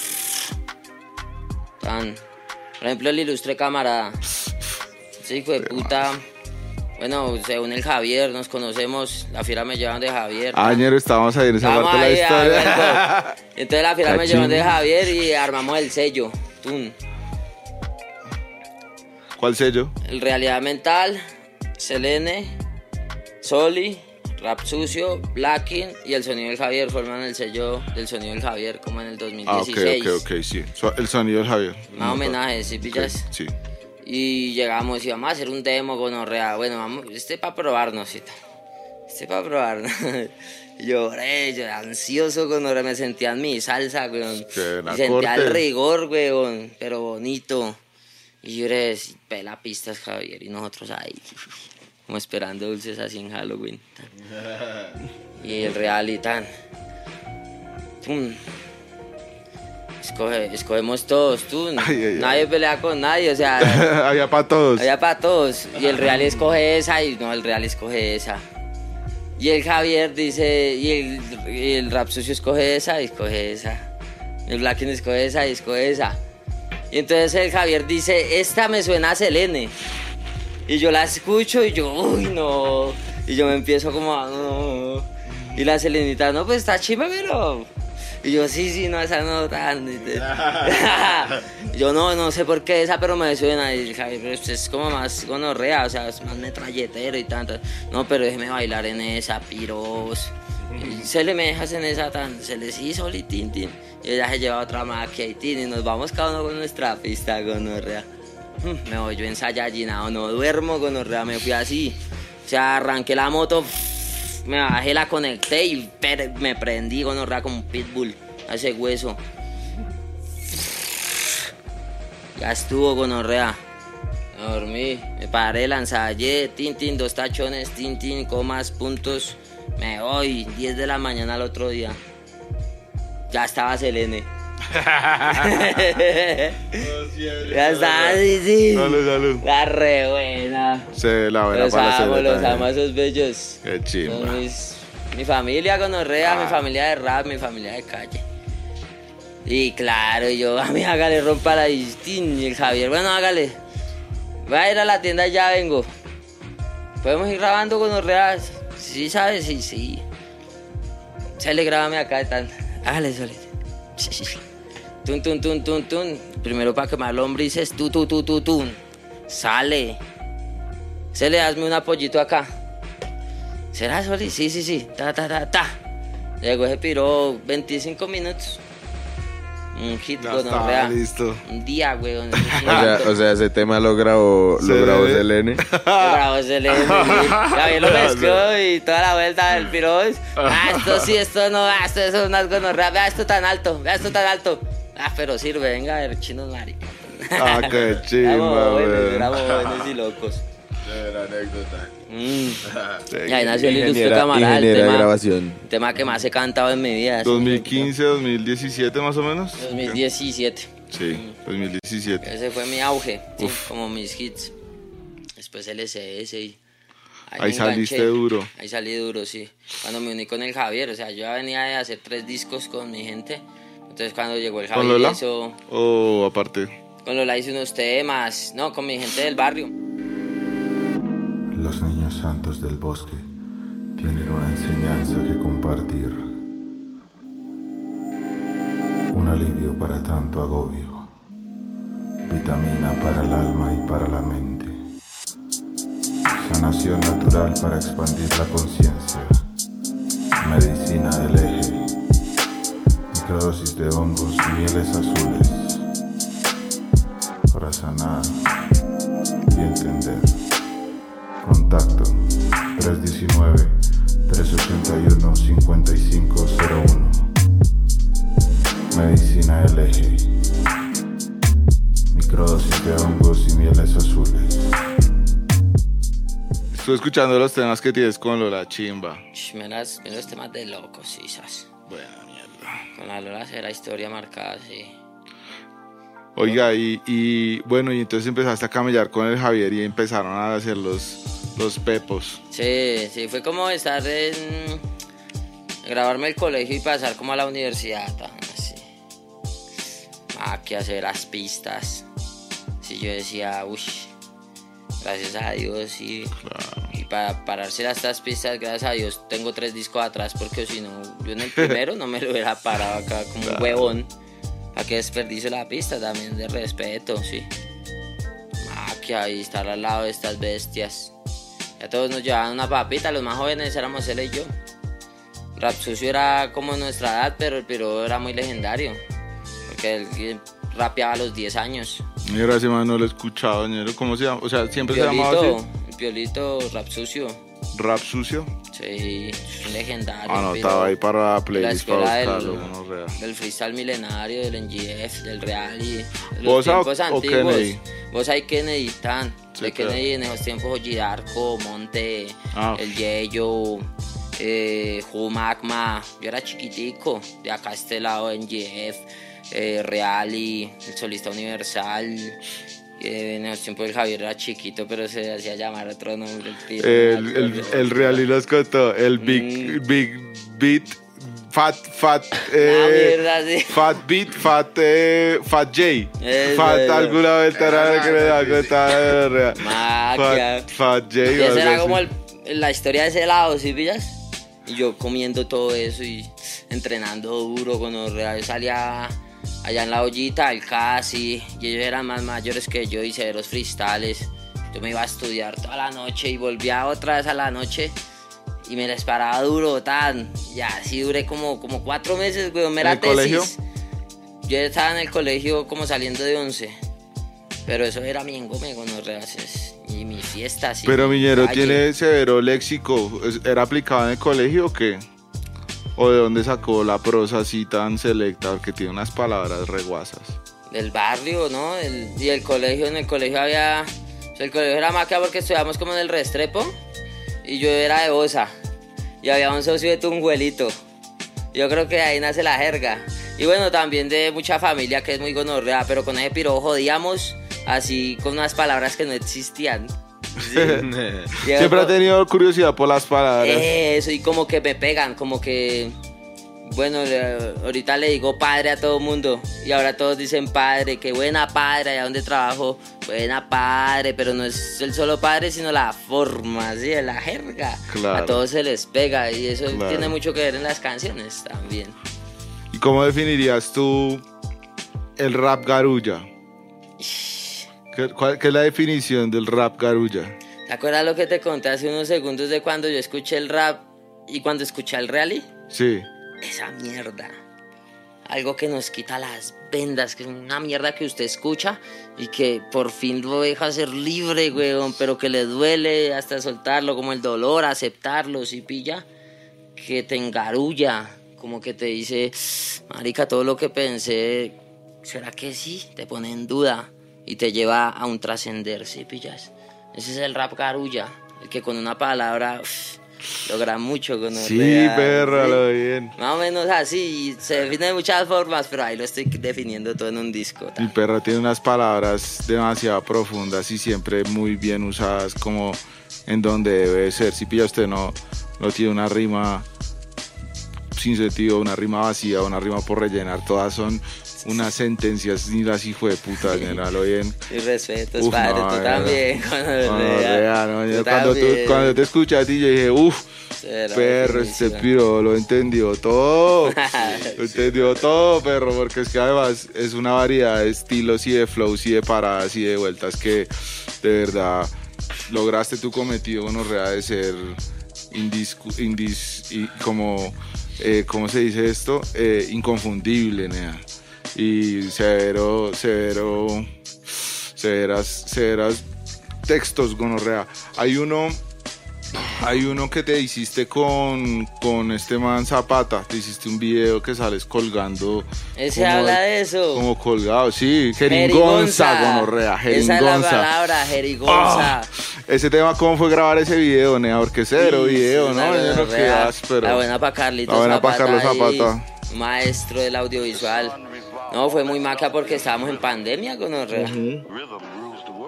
Tan. Por ejemplo, el ilustre camarada. Hijo de puta. Bueno, según el Javier, nos conocemos. La fiera me llevan de Javier. tan. Añero, estábamos ahí en esa Vamos parte de la historia. Entonces la fiera me llevan de Javier y armamos el sello. Tun. ¿Cuál sello? El Realidad Mental, Selene, Soli, Rap Sucio, Blacking y el Sonido del Javier forman el sello del Sonido del Javier como en el Ah, ok, 2016. ok, ok, sí. So- el sonido del Javier. Más homenaje, ¿sí pillas? Sí. Y llegamos y vamos a hacer un demo gonorrea. Bueno, vamos, este para probarnos y tal. Este para probarnos. Lloré, yo ansioso gonorrea, me sentía en mi salsa, weón. Y sentía el rigor, weón, pero bonito. Y lloré, pela pistas, Javier, y nosotros ahí, como esperando dulces así en Halloween. Y el real y tan. Pum. Escoge, escogemos todos, tú. Ay, ay, ay. nadie pelea con nadie, o sea, Había para todos. había para todos. Y el real escoge esa y no, el real escoge esa. Y el Javier dice, y el, y el rap sucio escoge esa y escoge esa. El Blackin escoge esa y escoge esa. Y entonces el Javier dice, esta me suena a Selene. Y yo la escucho y yo, uy, no. Y yo me empiezo como a, no. Y la Selenita, no, pues está chimba, pero... Y yo, sí, sí, no, esa no tan... yo no, no sé por qué esa, pero me suena. Y es como más gonorrea, o sea, es más metralletero y tanto. No, pero déjeme bailar en esa, piros. Se le me dejas en esa tan, se les hizo y tin. Y ella se lleva otra maquia y tin, y nos vamos cada uno con nuestra pista, gonorrea. Me voy yo ensayallinado, no duermo, gonorrea, me fui así. O sea, arranqué la moto, me bajé, la conecté y me prendí, gonorrea, como un pitbull a ese hueso. Ya estuvo, gonorrea. Me dormí, me paré, la ensayé, tin, dos tachones, tin, comas, puntos. Me voy, 10 de la mañana al otro día. Ya estaba Selene. Ya estaba, sí, sí. Salud, salud. La re buena. Se la buena Los para amo, los amo esos bellos. Qué chimba. Son mis- mi familia gonorrea, Ah. mi familia de rap, mi familia de calle. Y claro, yo, a mí hágale, rompa la distin. Y el Javier, bueno, hágale. Voy a ir a la tienda, ya vengo. ¿Podemos ir grabando gonorrea? Sí, ¿sabes? Sí, sí. Sale, grábame acá, tan. Hágale, Sole. Tun, tun, tun, tun, tun. Primero para quemar lombrices, tu, tu, tu, tu, tun. Sale. Se le hazme un apoyito acá. ¿Será Soli? Sí, sí, sí. Ta, ta, ta, ta. Llegó ese piro 25 minutos. Un hit Ya gonorrea. está, listo. Un día, weón. O sea, o sea, ese tema lo grabó, lo Sí. grabó Selene. Bravo, se le Javier lo mezcló y toda la vuelta del piro. es, Ah, esto sí, esto no, ah, esto es unas gonorreas. Vea esto tan alto, vea esto tan alto. Ah, pero sirve, venga a ver, chinos marica. Ah, qué chimba, buenos, weón. éramos buenos y locos. Mm. Sí. Y ahí nació el ilustre camarada, el de tema, grabación. el tema que más he cantado en mi vida. 2015, 2017 más o menos. 2017. Sí, 2017. Ese fue mi auge, sí, como mis hits. Después LSS y... Ahí me saliste enganché. duro. Ahí salí duro, sí. Cuando me uní con el Javier, o sea, yo ya venía de hacer tres discos con mi gente. Entonces cuando llegó el ¿Con Javier Lola? hizo... O aparte. Con Lola hice unos temas, no, con mi gente del barrio. Los niños santos del bosque tienen una enseñanza que compartir. Un alivio para tanto agobio. Vitamina para el alma y para la mente. Sanación natural para expandir la conciencia. Medicina del eje. Microdosis de hongos y mieles azules. Para sanar y entender. Contacto 319-381-5501. Medicina LG. Microdosis de hongos y mieles azules. Estoy escuchando los temas que tienes con Lola Chimba. Sh, Meras, menos temas de locos, sí, sas. Con la Lola será historia marcada, sí. Oiga, y, y bueno, y entonces empezaste a camellar con el Javier y empezaron a hacer los, los pepos. Sí, sí, fue como estar en. grabarme el colegio y pasar como a la universidad, así. Ah, que hacer las pistas. Sí, yo decía, uy, gracias a Dios y, y para pararse las estas pistas, gracias a Dios, tengo tres discos atrás porque si no, yo en el primero no me lo hubiera parado acá como un huevón. ¿A qué desperdicio la pista? También de respeto, sí. Ah, que ahí estar al lado de estas bestias. Ya todos nos llevaban una papita, los más jóvenes éramos él y yo. Rap Sucio era como nuestra edad, pero el piro era muy legendario. Porque él rapeaba a los 10 años. Mira, ese man no lo he escuchado, ñero. ¿Cómo se llama? O sea, siempre se llamaba Piolito, así. Piolito, Rap Sucio. Rap sucio. Sí, legendario. Ah, no, estaba ahí para playlist para buscarlo. del, gonorrea. del freestyle milenario, del NGF, del Real y de los ¿Bosa o- tiempos antiguos. Kennedy? Vos hay Kennedy, tan. Sí, de claro. Kennedy en esos tiempos, Ojidarco, Monte, Ah. el Yeyo, eh, Magma. Yo era chiquitico, de acá a este lado NGF, eh, Real y el solista universal. Que en los tiempos el Javier era chiquito, pero se hacía llamar otro nombre. El, El, el, el real y los contó. El Big, Mm. Big Beat. Fat, Fat, Ah, eh, mierda, sí. Fat Beat, Fat, eh, Fat J. Eso, fat eso. alguna vez era que da cuenta de real. Maquia. Fat, Fat J. Y esa algo era así. como el- la historia de ese lado, ¿sí pillas? Y yo comiendo todo eso y entrenando duro con los reales. Salía allá en la ollita, el casi, y ellos eran más mayores que yo y severos freestyles. Yo me iba a estudiar toda la noche y volvía otra vez a la noche y me les paraba duro, tan. Y así duré como, como cuatro meses, weón. Me ¿En el colegio? Yo estaba en el colegio como saliendo de 11. Pero eso era mi engome con los reales y mis fiestas. Pero mi Miñero tiene severo léxico. ¿Es- ¿Era aplicado en el colegio o qué? ¿O de dónde sacó la prosa así tan selecta? Porque tiene unas palabras reguasas. Del barrio, ¿no? Y el colegio, en el colegio había... el colegio era maca porque estudiamos como en el Restrepo. Y yo era de Bosa. Y había un socio de Tunjuelito. Yo creo que ahí nace la jerga. Y bueno, también de mucha familia que es muy gonorrea, pero con ese piro jodíamos así con unas palabras que no existían. Siempre ha tenido curiosidad por las palabras. Eso, y como que me pegan, como que. Bueno, ahorita le digo padre a todo mundo y ahora todos dicen padre, qué buena padre, allá donde trabajo, buena padre, pero no es el solo padre, sino la forma, ¿sí? la jerga. Claro. A todos se les pega y eso Claro. tiene mucho que ver en las canciones también. ¿Y cómo definirías tú el rap garulla? ¿Qué, cuál- qué es la definición del rap garulla? ¿Te acuerdas lo que te conté hace unos segundos de cuando yo escuché el rap y cuando escuché el rally? Sí. esa mierda. Algo que nos quita las vendas, que es una mierda que usted escucha y que por fin lo deja ser libre, weón, pero que le duele hasta soltarlo, como el dolor, aceptarlo, si pilla, que te engarulla, como que te dice, marica, todo lo que pensé, ¿será que sí? Te pone en duda y te lleva a un trascender, si pillas. Ese es el rap garulla, el que con una palabra uf, logra mucho con Sí, perro, lo bien. más o menos así, se define de muchas formas, pero ahí lo estoy definiendo todo en un disco. Mi perra tiene unas palabras demasiado profundas y siempre muy bien usadas como en donde debe ser. Si pilla usted no, no tiene una rima sin sentido, una rima vacía, una rima por rellenar, todas son unas sentencias ni las hijo de puta, lo bien. Y respetos, Uf, padre, no, tú también. cuando No, no, Tú cuando, tú- cuando te escuché a ti, yo dije, uff, perro, este piro lo entendió todo. lo entendió todo, perro, porque es que además es una variedad de estilos y de flows y de paradas y de vueltas que de verdad lograste tu cometido con Orrea de ser indiscu- indis- y como, eh, ¿cómo se dice esto? Eh, inconfundible, nea. Y severo, severo, severas, severas textos, gonorrea. Hay uno, hay uno que te hiciste con, con este man Zapata. Te hiciste un video que sales colgando. Ese habla de eso. Como colgado, sí. Jeringonza, gonorrea. Esa es la Jeringonza. palabra, jerigonza. Ah, ese tema, ¿cómo fue grabar ese video, Nea? Porque cero Sí, video, sí, ¿no? la Yo no áspero. La buena para Carlitos La buena pa' Carlos Zapata. maestro del audiovisual. No, fue muy maca porque estábamos en pandemia, gonorrea.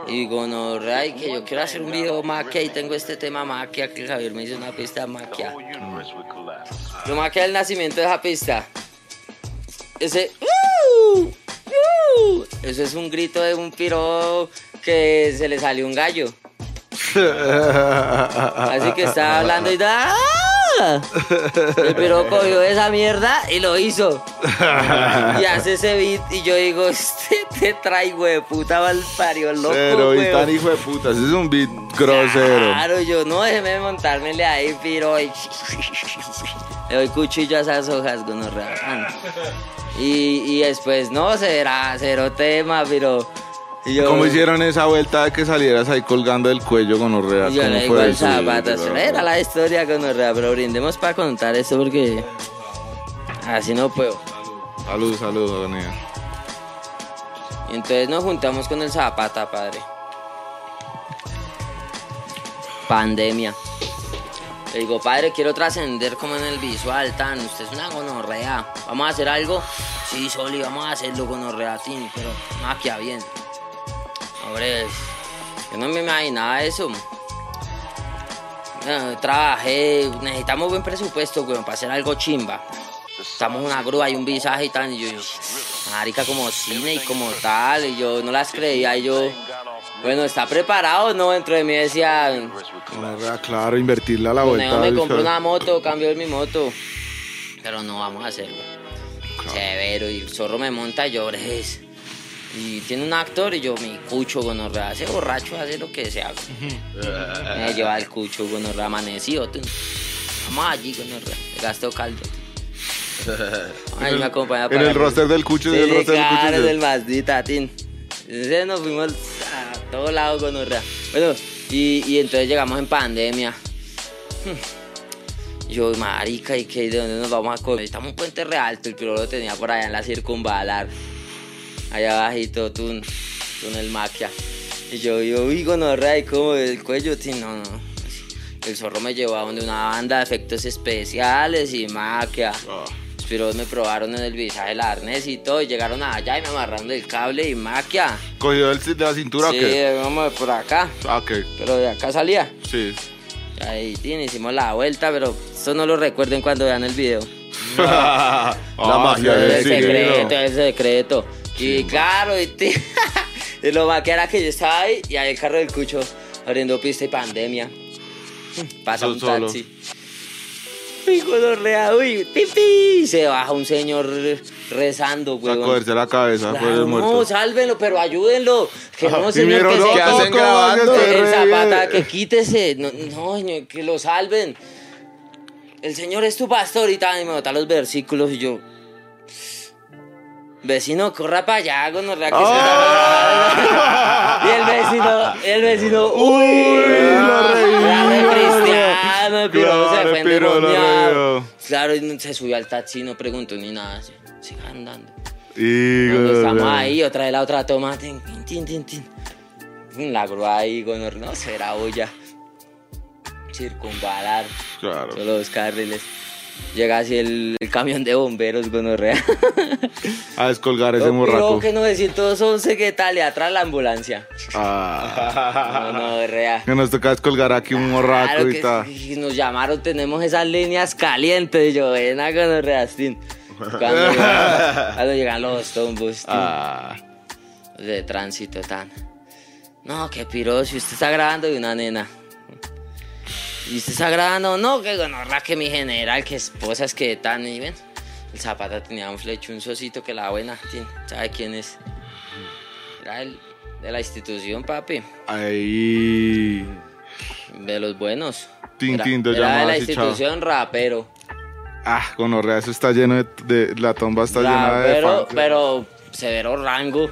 Y gonorrea, y que yo quiero hacer un video maquia y tengo este tema maquia que Javier me hizo una pista maquia. Lo maquia el nacimiento de esa pista. Ese... ¡Uh! ¡Uh! Eso es un grito de un piro que se le salió un gallo. Así que estaba hablando y da. El piro cogió esa mierda y lo hizo. Y hace ese beat y yo digo, este te traigo de puta mal parió loco. Cero, y weón". tan hijo de puta. Ese es un beat grosero. Claro, yo no déjeme montármele ahí, piro. y- Le doy cuchillo a esas hojas, gonorrea. Y, y después, no, será cero tema, pero. Y yo- ¿Cómo hicieron esa vuelta de que salieras ahí colgando el cuello con Orrea? Yo ¿Cómo le digo eso? zapato, Sí, era la historia con Orrea, pero brindemos para contar esto porque así no puedo. Salud, salud. Y entonces nos juntamos con el Zapata, padre. Pandemia. Le digo, padre, quiero trascender como en el visual, tan. Usted es una gonorrea. ¿Vamos a hacer algo? Sí, Soli, vamos a hacerlo gonorrea, tin, pero maquia bien. Hombre, yo no me imaginaba eso. Eh, trabajé, necesitamos buen presupuesto, weón, para hacer algo chimba. Estamos en una grúa y un visaje y tal, y yo, yo, marica, como cine y como tal, y yo no las creía, y yo, bueno, ¿está preparado? No, dentro de mí decía, Gonorrea, claro, invertirle a la vuelta. me compró show. una moto, cambió mi moto. Pero no vamos a hacerlo. Severo. Y el zorro me monta y yo. Y tiene un actor y yo, mi cucho, gonorrea. Ese borracho hace lo que sea. me lleva el cucho, gonorrea, amanecido. tú. Vamos allí, gonorrea. Gasto caldo. Ay, me acompaña En el roster del cucho, en Sí, el sí, roster del cucho. en el Mazdita, tin. Entonces nos fuimos a todos lados con Orrea. Bueno, y, y entonces llegamos en pandemia. Hmm. Yo, marica, ¿y qué? ¿De dónde nos vamos a comer? Estamos en Puente Realto, el piro lo tenía por allá en la circunvalar. Allá abajito, tú, túnel maquia. Y yo, yo, uy, gonorrea, ¿y cómo? ¿El cuello? tin? No, no. El zorro me llevó a donde una banda de efectos especiales y maquia. Ah, Pero me probaron en el visaje el arnés y todo, y llegaron allá y me amarraron el cable y maquia. ¿Cogió el, de la cintura o Sí, qué? vamos por acá, Ah, ok, pero de acá salía. sí. Ahí tin, hicimos la vuelta, pero eso no lo recuerden cuando vean el video. la magia del el Sí, secreto, es el secreto. Y claro, y, ti- y lo más que era que yo estaba ahí y ahí el carro del cucho abriendo pista y pandemia. Pasa un solo. taxi. Gonorrea, uy, pipi. Se baja un señor rezando, güey. cogerse la cabeza, el Claro, muerto. no, sálvenlo, pero ayúdenlo. Que no, Y señor, que no, se ¿qué hacen ¿cómo grabando? el zapata, que quítese. No, no, señor, que lo salven. El Señor es tu pastor y tal, y me botan los versículos y yo. Vecino, corra para allá, gonorrea, que ¡Ah! se Y el vecino, el vecino, uy, revivió, el piro se Claro, fue endemoniado. Claro, se subió al taxi, no preguntó ni nada, siga andando. Y, Cuando estamos ahí, otra vez la otra toma, tin, tin, tin, tin. La grúa ahí, gonorrea, no será olla. Circunvalar, Claro. solo dos carriles. Llega así el, el camión de bomberos, gonorrea. A descolgar ese morraco. que 911, ¿qué tal? Y atrás la ambulancia. Ah. No, no, rea. Que nos toca descolgar aquí un morraco Claro y tal. nos llamaron, tenemos esas líneas calientes. Y yo, ven a gonorrea, tin. Cuando, llegan- cuando llegan los tombos. Ah. de tránsito tan. No, qué piro, si usted está grabando de una nena. Y usted está grabando, no, que gonorra, que mi general, que esposas, que tan. Y ven, el zapata tenía un flechunzocito que la buena, tin, ¿sabe quién es? Era el de la institución, papi, Ahí. de los buenos. Tin, Era, de la chao. institución rapero. Ah, gonorrea, eso está lleno de, de- La tomba está llena de Rapero, fans. pero severo rango.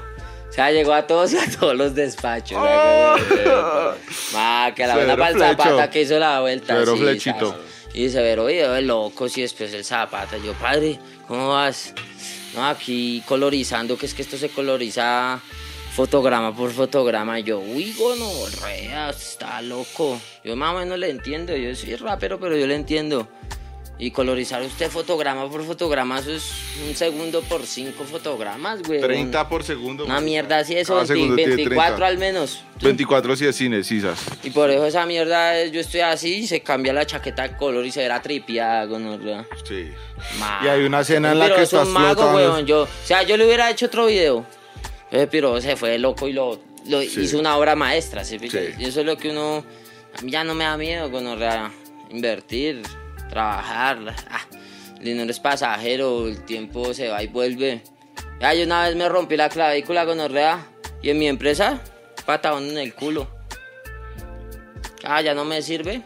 Sea, llegó a todos y a todos los despachos. Oh. que- Ma, que la buena para el zapata que hizo la vuelta. Severo sí, flechito. ¿sabes? Y severo video de locos y después el zapata. Yo, padre, ¿cómo vas? No, aquí colorizando, que es que esto se coloriza fotograma por fotograma. Y yo, uy, gonorrea, está loco. Yo más o menos le entiendo. Yo soy rapero, pero yo le entiendo. Y colorizar usted fotograma por fotograma, eso es un segundo por cinco fotogramas, güey. 30 por segundo. Una mierda así, eso, Cada 20 segundo tiene 24 30. al menos. 24 si es cine, sisas. Y por eso esa mierda, yo estoy así y se cambia la chaqueta de color y se verá tripiada, gonorrea. Sí. Ma- Y hay una escena en la Pero que es un estás mago, flotando. weón, Yo, o sea, yo le hubiera hecho otro video. Ese piro se fue loco y lo, lo Sí. hizo una obra maestra. ¿sí? Sí. Y eso es lo que uno. A mí ya no me da miedo, gonorrea. Invertir, trabajar. Ah, el dinero es pasajero, el tiempo se va y vuelve. Ya, yo una vez me rompí la clavícula gonorrea y en mi empresa, patadón en el culo. Ah, ya no me sirve.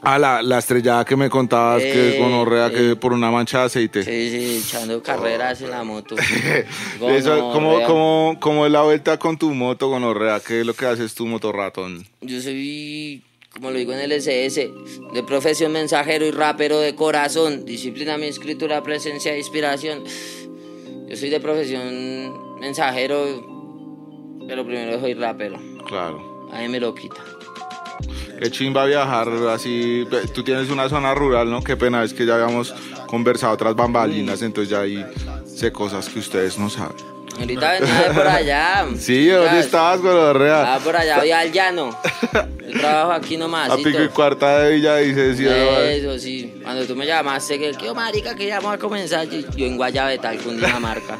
Ah, la, la estrellada que me contabas que Eh, gonorrea eh. que por una mancha de aceite. Sí, sí, echando carreras en la moto. Eso, ¿cómo, cómo, cómo es la vuelta con tu moto, gonorrea? ¿Qué es lo que haces tu moto ratón? Yo soy, como lo digo en el SS, de profesión mensajero y rapero de corazón. Disciplina, mi escritura, presencia e inspiración. Yo soy de profesión mensajero, pero primero soy rapero. Claro. Ahí me lo quita. Qué chimba viajar así. Tú tienes una zona rural, ¿no? Qué pena, es que ya habíamos conversado otras bambalinas, entonces ya ahí sé cosas que ustedes no saben. Ahorita venía de por allá. Sí, ¿dónde estabas, gonorrea? Ah, por allá, voy al llano. Yo trabajo aquí nomás. A pico y cuarta de Villa dice. Eso sí, cuando tú me llamaste, que yo marica que ya vamos a comenzar, yo, en Guayabetal, Cundinamarca.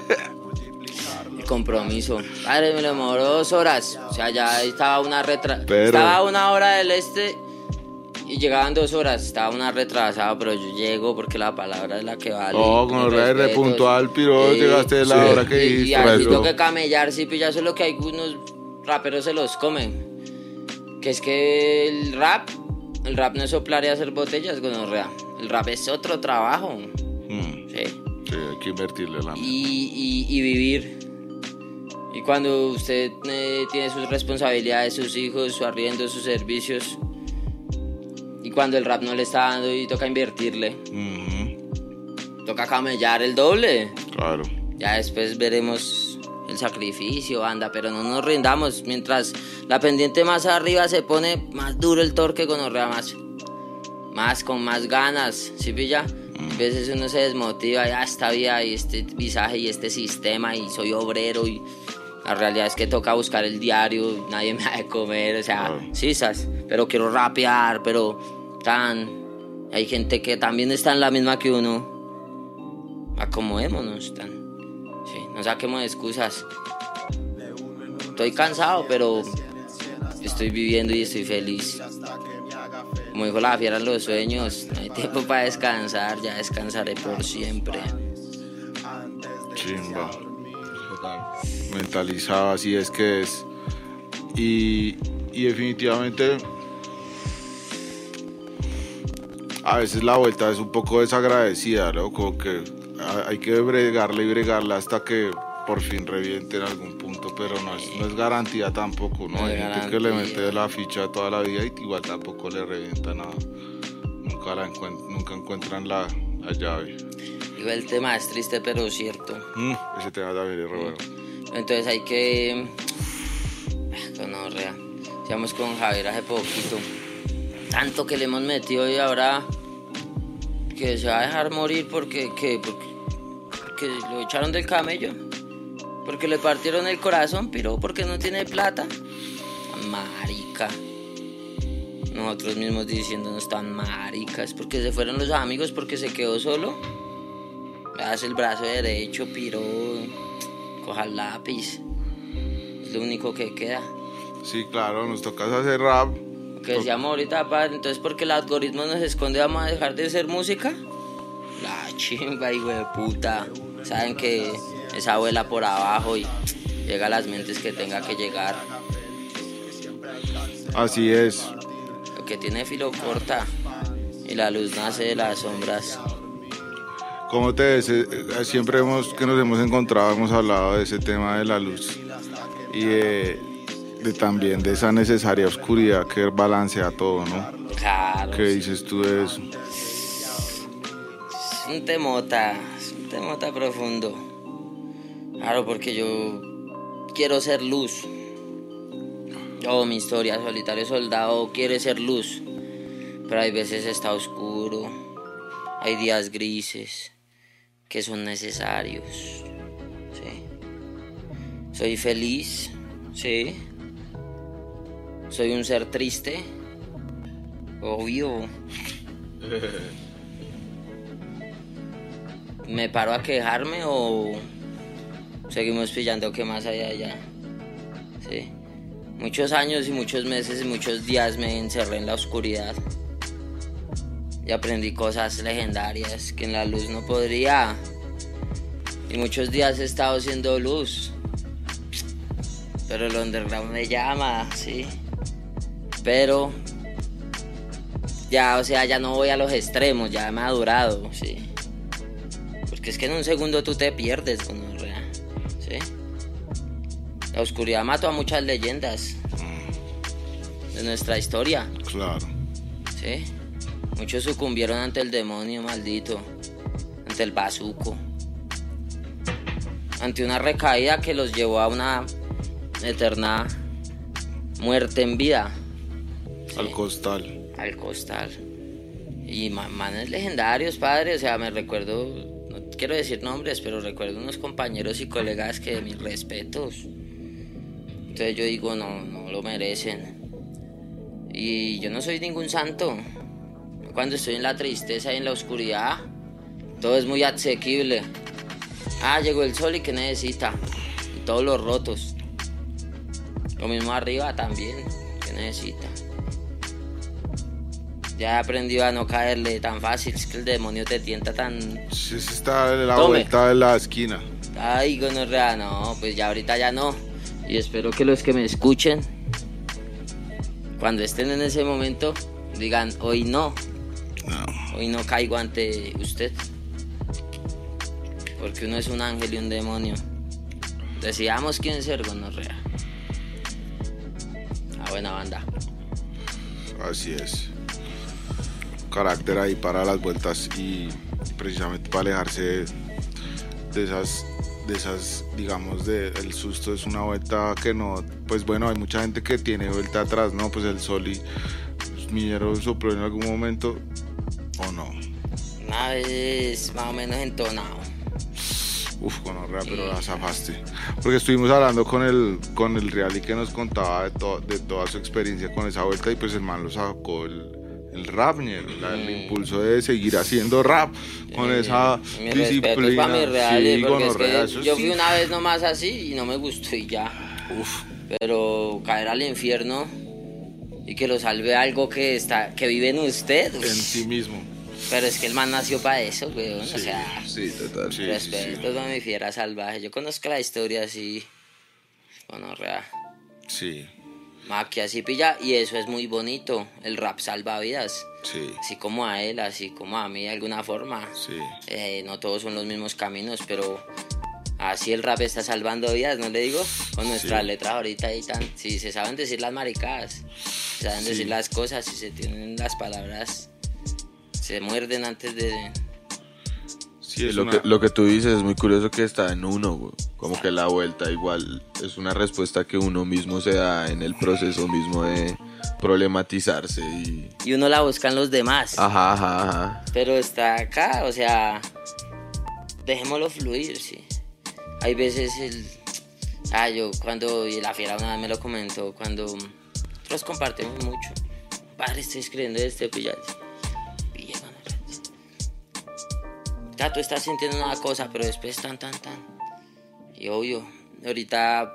El compromiso. Padre, me lo demoró dos horas. O sea, ya estaba una retra... Pero- Estaba una hora del este y llegaban dos horas. Estaba una retrasada, pero yo llego porque la palabra es la que vale. Oh, con re respeto. puntual, piro, llegaste a la Sí. hora que Y- dijiste. Y así pero- tengo que camellar, sí, pues ya eso es lo que algunos raperos se los comen. Que es que el rap, el rap no es soplar y hacer botellas, gonorrea. El rap es otro trabajo, Mm, sí. sí, hay que invertirle la Y, y- y vivir. Y cuando usted eh, tiene sus responsabilidades, sus hijos, su arriendo, sus servicios. Cuando el rap no le está dando y toca invertirle, Ujú, toca camellar el doble. Claro. Ya después veremos el sacrificio, anda, pero no nos rindamos. Mientras la pendiente más arriba se pone más duro el torque con más. Más, con más ganas, ¿sí pilla? A veces uno se desmotiva, ya esta vida y este visaje y este sistema y soy obrero y la realidad es que toca buscar el diario, nadie me da de comer, o sea, sisas, pero quiero rapear, pero tan... Hay gente que también está en la misma que uno. Acomodémonos, tan. Sí, no saquemos excusas. Estoy cansado, pero estoy viviendo y estoy feliz. Como dijo la fiera en los sueños, no hay tiempo para descansar, ya descansaré por siempre. Chimba. Mentalizado, así es que es. Y, y definitivamente a veces la vuelta es un poco desagradecida, ¿no? Como que ha- hay que bregarla y bregarla hasta que por fin reviente en algún punto, pero no es, no es garantía tampoco, ¿no? No Hay gente que le mete la ficha toda la vida y igual tampoco le revienta nada. Nunca, la encuent- nunca encuentran la, la llave. Digo, el tema es triste, pero cierto. Mm, ese tema también es re bueno. Entonces hay que. Conorrea. Seamos con Javier hace poquito. Tanto que le hemos metido y ahora. Que se va a dejar morir porque. Que, porque, lo echaron del camello. Porque le partieron el corazón, pero porque no tiene plata. Marica. Nosotros mismos diciéndonos tan maricas. Porque se fueron los amigos, porque se quedó solo. Le das el brazo derecho, piro. Coja el lápiz. Es lo único que queda. Sí, claro, nos tocas hacer rap. Que decíamos ahorita, padre, entonces porque el algoritmo nos esconde, vamos a dejar de hacer música. La chimba, hijo de puta. Saben que esa abuela por abajo y llega a las mentes que tenga que llegar. Así es. Lo que tiene filo corta y la luz nace de las sombras. Como te ves, siempre hemos, que nos hemos encontrado, hemos hablado de ese tema de la luz y de, de también de esa necesaria oscuridad que balancea todo, ¿no? Claro. ¿Qué dices tú de eso? Es un temota, es un temota profundo. Claro, porque yo quiero ser luz. Yo, mi historia, solitario soldado, quiere ser luz. Pero hay veces está oscuro. Hay días grises que son necesarios. Sí. Soy feliz, sí. Soy un ser triste. Obvio. ¿Me paro a quejarme o seguimos pillando qué más hay allá? Sí. Muchos años y muchos meses y muchos días me encerré en la oscuridad. Y aprendí cosas legendarias que en la luz no podría. Y muchos días he estado siendo luz. Pero el underground me llama, sí. Pero ya, o sea, ya no voy a los extremos, ya he madurado, sí. Porque es que en un segundo tú te pierdes, gonorrea, ¿sí? La oscuridad mató a muchas leyendas de nuestra historia, Claro. ¿sí? Muchos sucumbieron ante el demonio maldito, ante el bazuco, ante una recaída que los llevó a una eterna muerte en vida. Al costal. al costal. Y ma- manes legendarios, padre. O sea, me recuerdo, no, quiero decir nombres, pero recuerdo unos compañeros y colegas que mis respetos. Entonces yo digo, no, no lo merecen. Y yo no soy ningún santo. Cuando estoy en la tristeza y en la oscuridad, todo es muy asequible. Ah, llegó el sol y que necesita. Y todos los rotos. Lo mismo arriba también, que necesita. Ya he aprendido a no caerle tan fácil, es que el demonio te tienta tan... Sí, está en la Tome. vuelta de la esquina. Ay, gonorrea, no, pues ya ahorita ya no. Y espero que los que me escuchen, cuando estén en ese momento, digan, hoy no, No. hoy no caigo ante usted. Porque uno es un ángel y un demonio. Decidamos quién ser, gonorrea. Ah, buena banda. Así es. Carácter ahí para las vueltas y precisamente para alejarse de, de esas, de esas, digamos, de, el susto es una vuelta que no, pues bueno, hay mucha gente que tiene vuelta atrás, ¿no? Pues el sol y pues, Miñero sopló en algún momento o no. Una vez más o menos entonado. Uf, con horror, pero la zafaste. Porque estuvimos hablando con el, con el Real y que nos contaba de, to- de toda su experiencia con esa vuelta y pues el man lo sacó el, el rap, ni el, el impulso de seguir haciendo rap con esa Mi disciplina. para mis reales, Sí, porque es gonorrea, que eso yo sí. fui una vez nomás así y no me gustó y ya. Uf, Pero caer al infierno y que lo salve algo que está que vive en usted. en sí mismo. Pero es que el man nació para eso, weón. O sea, Sí, total. Sí, sí, respeto a mi fiera salvaje. Yo conozco la historia así. Bueno, real. sí, Maquia así pilla. Y eso es muy bonito. El rap salva vidas. sí, Así como a él, así como a mí de alguna forma. sí. Eh, no todos son los mismos caminos, pero así el rap está salvando vidas, ¿no le digo? Con nuestras Sí. letras ahorita y tan. Si se saben decir las maricadas, se saben decir las cosas, si se tienen las palabras, se muerden antes de. Sí, es lo, una- que, lo que tú dices es muy curioso que está en uno, güey. Como que la vuelta igual es una respuesta que uno mismo se da en el proceso mismo de problematizarse y... Y uno la busca en los demás, Ajá, ajá, ajá. pero está acá, o sea, dejémoslo fluir, sí. Hay veces el. Ah, yo cuando. Y la fiera una vez me lo comentó, cuando. Nosotros compartimos mucho. Padre, estoy escribiendo este pillas. Tú estás sintiendo una cosa, pero después tan, tan, tan. Y obvio, ahorita.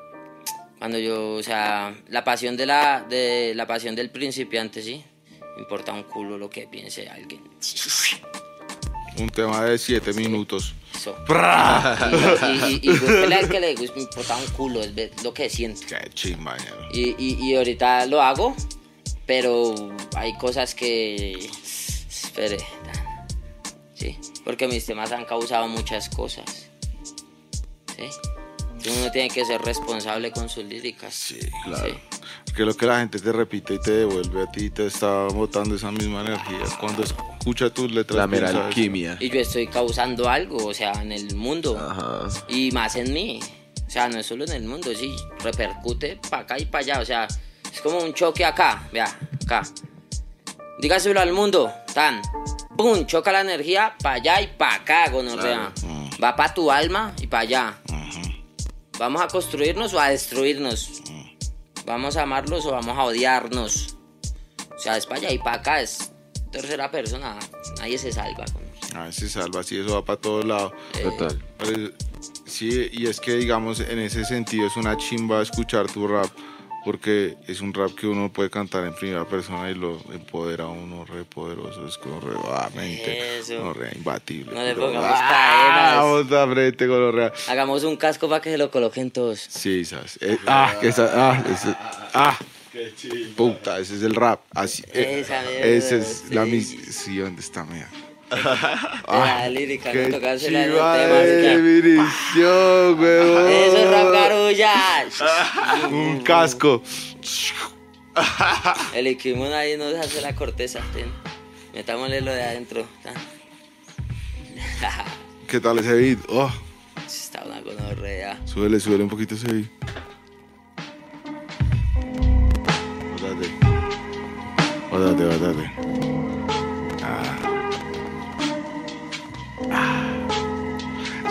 Cuando yo, o sea, la pasión de la, de la pasión del principiante, sí. Me importa un culo lo que piense alguien. un tema de siete minutos. Eso. Y, y, y, y búsquele al que le me importa un culo, es lo que siento. Qué chimba. Y, y, y ahorita lo hago, pero hay cosas que. Espere. Sí, porque mis temas han causado muchas cosas. Sí. Uno tiene que ser responsable con sus líricas. Sí, claro. Sí. Que lo que la gente te repite y te devuelve a ti te está botando esa misma energía. Cuando escucha tus letras. La mera alquimia. Y yo estoy causando algo, o sea, en el mundo. Ajá. Y más en mí. O sea, no es solo en el mundo, sí. Repercute para acá y para allá. O sea, es como un choque acá. Vea, acá. Dígaselo al mundo. Tan. Pum, choca la energía para allá y para acá, gonorrea. Claro. Va para tu alma y para allá. Ajá. ¿Vamos a construirnos o a destruirnos? ¿Vamos a amarlos o vamos a odiarnos? O sea, es para allá y para acá. Es tercera persona. Nadie se salva. A veces salva así, eso va para todos lados. Total. Pero, sí, y es que digamos, en ese sentido es una chimba escuchar tu rap, porque es un rap que uno puede cantar en primera persona y lo empodera a uno re poderoso, es como re ah, mente, Eso. como re imbatible. No le pongamos ah, cadenas. Vamos a frente con los real. Hagamos un casco para que se lo coloquen todos. Sí, ¿sabes? Eh, ah, que esa, ah, ese, ah. Puta, ese es el rap. Así, eh, Esa mierda, esa es la sí. misión ¿dónde está mía? la lírica, Qué no el chiva tema. Eso es rap garulla. Un casco. El Ikimun ahí nos hace la corteza. ten. Metámosle lo de adentro. ¿Qué tal ese beat? Oh, Está una gonorrea. súbele, súbele un poquito ese beat. Bótate. Bótate, bótate.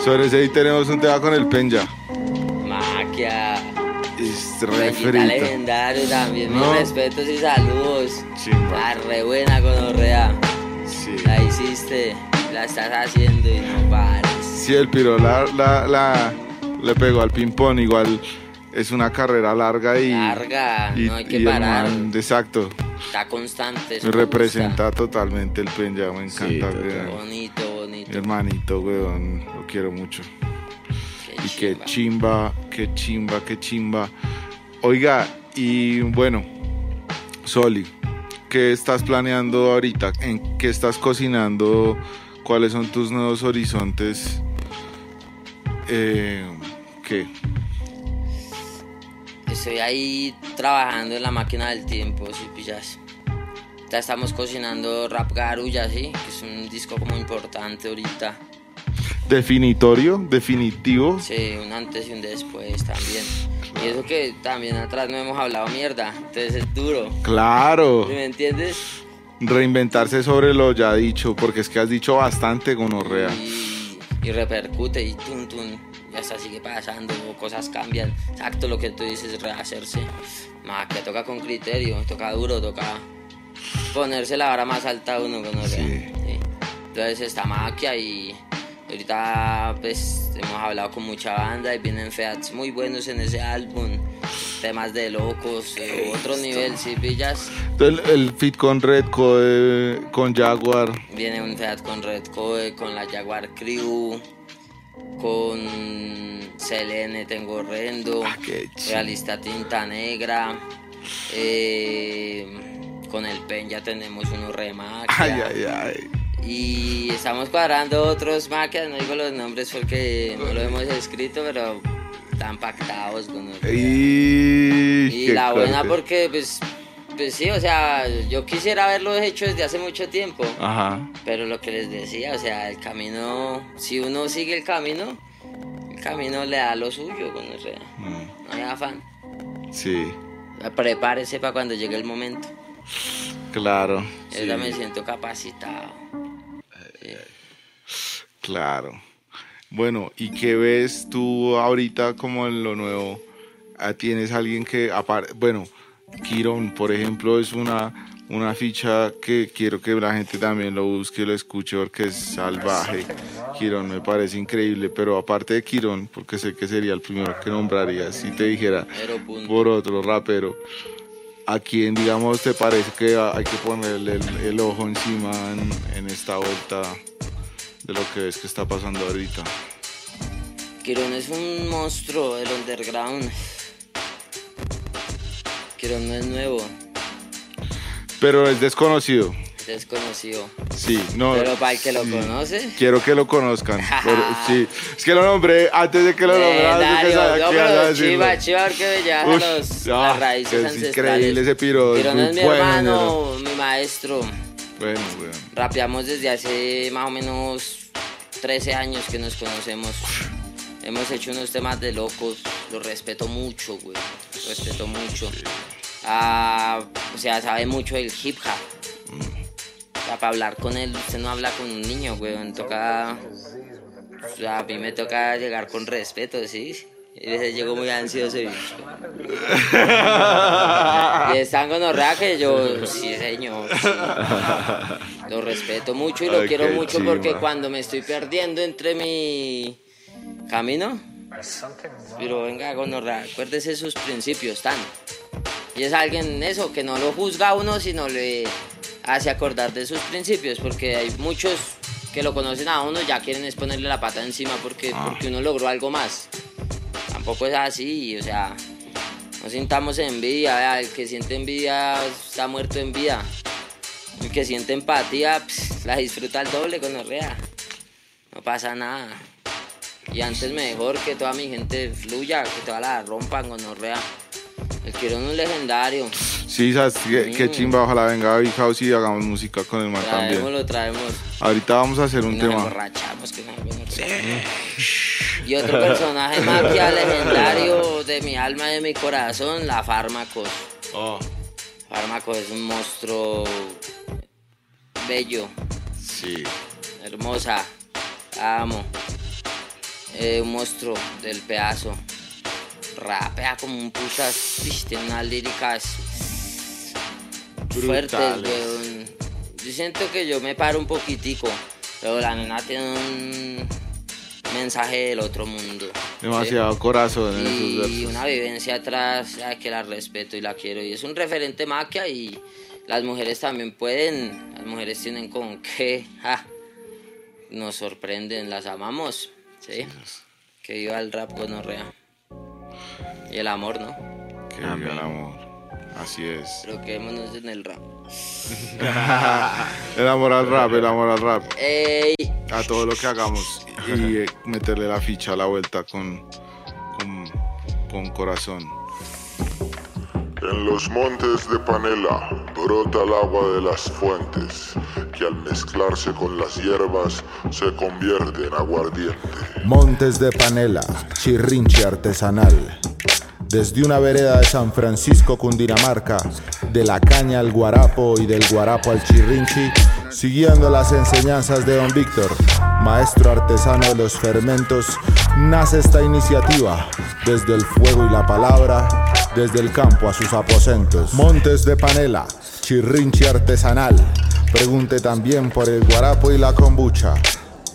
Sobre ese ahí tenemos un tema con el Penja. Maquia. Es legendario también. No. Mis respetos y saludos. Chimba. La re buena gonorrea. Sí. La hiciste, la estás haciendo y no pares. Sí, el piro la, la, la- le pegó al ping-pong. Igual es una carrera larga y. Larga, y- no hay que y parar. man, exacto. Está constante. Me representa totalmente el Penja. Me Sí, encanta. total. gusta. Mi hermanito, weón. Lo quiero mucho. Qué Y qué chimba. chimba, qué chimba, qué chimba. Oiga, y bueno, Soli, ¿qué estás planeando ahorita? ¿En qué estás cocinando? ¿Cuáles son tus nuevos horizontes? Eh, ¿Qué? Estoy ahí trabajando en la máquina del tiempo, si pillas. Ya estamos cocinando Rap Garulla, ¿sí? Que es un disco como importante ahorita. ¿Definitorio? ¿Definitivo? Sí, un antes y un después también. Y eso que también atrás no hemos hablado mierda, entonces es duro. Claro, ¿Sí ¿Me entiendes? reinventarse sobre lo ya dicho, porque es que has dicho bastante gonorrea. Y, y repercute y tun tun. Y hasta sigue pasando, cosas cambian. Exacto lo que tú dices, rehacerse. Más que toca con criterio, toca duro, toca ponerse la vara más alta uno Sí. Entonces está Maquia y ahorita pues hemos hablado con mucha banda y vienen feats muy buenos en ese álbum. Temas de locos, eh, otro nivel, si pillas. Entonces, el fit con Redco, eh, con Jaguar. Viene un Fiat con Red Coe, con la Jaguar Crew, con Selene tengo Rendo, Ah. Realista Tinta Negra, eh, con el Pen ya tenemos unos remaques. Ay, ay, ay. Y estamos cuadrando otros maquias, no digo los nombres porque no lo hemos escrito, pero están pactados con otros. Y, Y la buena porque, pues, pues sí, o sea, yo quisiera haberlo hecho desde hace mucho tiempo. Ajá. Pero lo que les decía, o sea, el camino, si uno sigue el camino, el camino le da lo suyo, con o sea, Mm, no hay afán. Sí, Prepárese para cuando llegue el momento. Claro. Yo sí, me siento capacitado. Sí. Claro. Bueno, ¿y qué ves tú ahorita como en lo nuevo? Ah, ¿Tienes alguien que, bueno, Quirón, por ejemplo, es una, una ficha que quiero que la gente también lo busque y lo escuche porque es salvaje. Quirón me parece increíble, pero aparte de Quirón, porque sé que sería el primero que nombraría, si te dijera por otro rapero, ¿a quién, digamos, te parece que hay que ponerle el, el ojo encima en, en esta vuelta de lo que ves que está pasando ahorita? Quirón es un monstruo del underground. Quirón no es nuevo, Pero es desconocido. Es desconocido. Sí, no. Pero para el que lo sí. conoce. Quiero que lo conozcan. Sí. Es que lo nombré antes de que lo Legendario, sabía no, pero chiva, chiva, porque me llevan Ush, a los, ah, las raíces ancestrales. increíble ese piro, Quirón muy es mi bueno, hermano, mi maestro. Bueno, bueno. Rapeamos desde hace más o menos 13 años que nos conocemos. Hemos hecho unos temas de locos. Lo respeto mucho, güey. Lo respeto mucho. Ah, o sea, sabe mucho del hip hop. Para hablar con él, usted no habla con un niño, güey. Toca. O sea, a mí me toca llegar con respeto, ¿sí? Y veces llego muy ansioso y. y es tan gonorrea que yo, sí, señor. sí. Lo respeto mucho y lo Ay, quiero mucho porque cuando me estoy perdiendo entre mi camino, pero venga, gonorrea, acuérdese sus principios, tan. Y es alguien eso, que no lo juzga a uno, sino le hace acordar de sus principios, porque hay muchos que lo conocen a uno, ya quieren es ponerle la pata encima porque, Ah. porque uno logró algo más. Tampoco es así, o sea, no sintamos envidia, el que siente envidia está muerto en vida. El que siente empatía, pss, la disfruta al doble con orrea. No pasa nada. Y antes mejor que toda mi gente fluya, que toda la rompan con orrea. El Quirón es un legendario. Sí, sabes qué, qué chimba. Ojalá venga Big House y hagamos música con el man Traemos, también. lo traemos. Ahorita vamos a hacer Y un nos tema. emborrachamos, que no, bueno, Y otro personaje magia legendario de mi alma y de mi corazón, la Fármacos. Oh, Fármacos es un monstruo bello, sí. hermosa. La amo. eh, un monstruo del pedazo. Rapea como un putas. Tiene unas líricas fuertes, weón. Yo siento que yo me paro un poquitico, pero la nena tiene un mensaje del otro mundo. ¿sí? Demasiado corazón en y una vivencia atrás que la respeto y la quiero y es un referente maquia y las mujeres también pueden las mujeres tienen con qué ja, nos sorprenden las amamos sí que viva el rap gonorrea y el amor no Que viva el amor. Así es. pero quedémonos en el rap El amor al rap, el amor al rap. Ey, A todo lo que hagamos. Y eh, meterle la ficha a la vuelta con, con, con corazón. En los montes de Panela brota el agua de las fuentes, que al mezclarse con las hierbas se convierte en aguardiente. Montes de panela, chirrinche artesanal. Desde una vereda de San Francisco, Cundinamarca, de la caña al guarapo y del guarapo al chirrinchi, siguiendo las enseñanzas de Don Víctor, maestro artesano de los fermentos, nace esta iniciativa. Desde el fuego y la palabra, desde el campo a sus aposentos. Montes de panela, chirrinchi artesanal. Pregunte también por el guarapo y la kombucha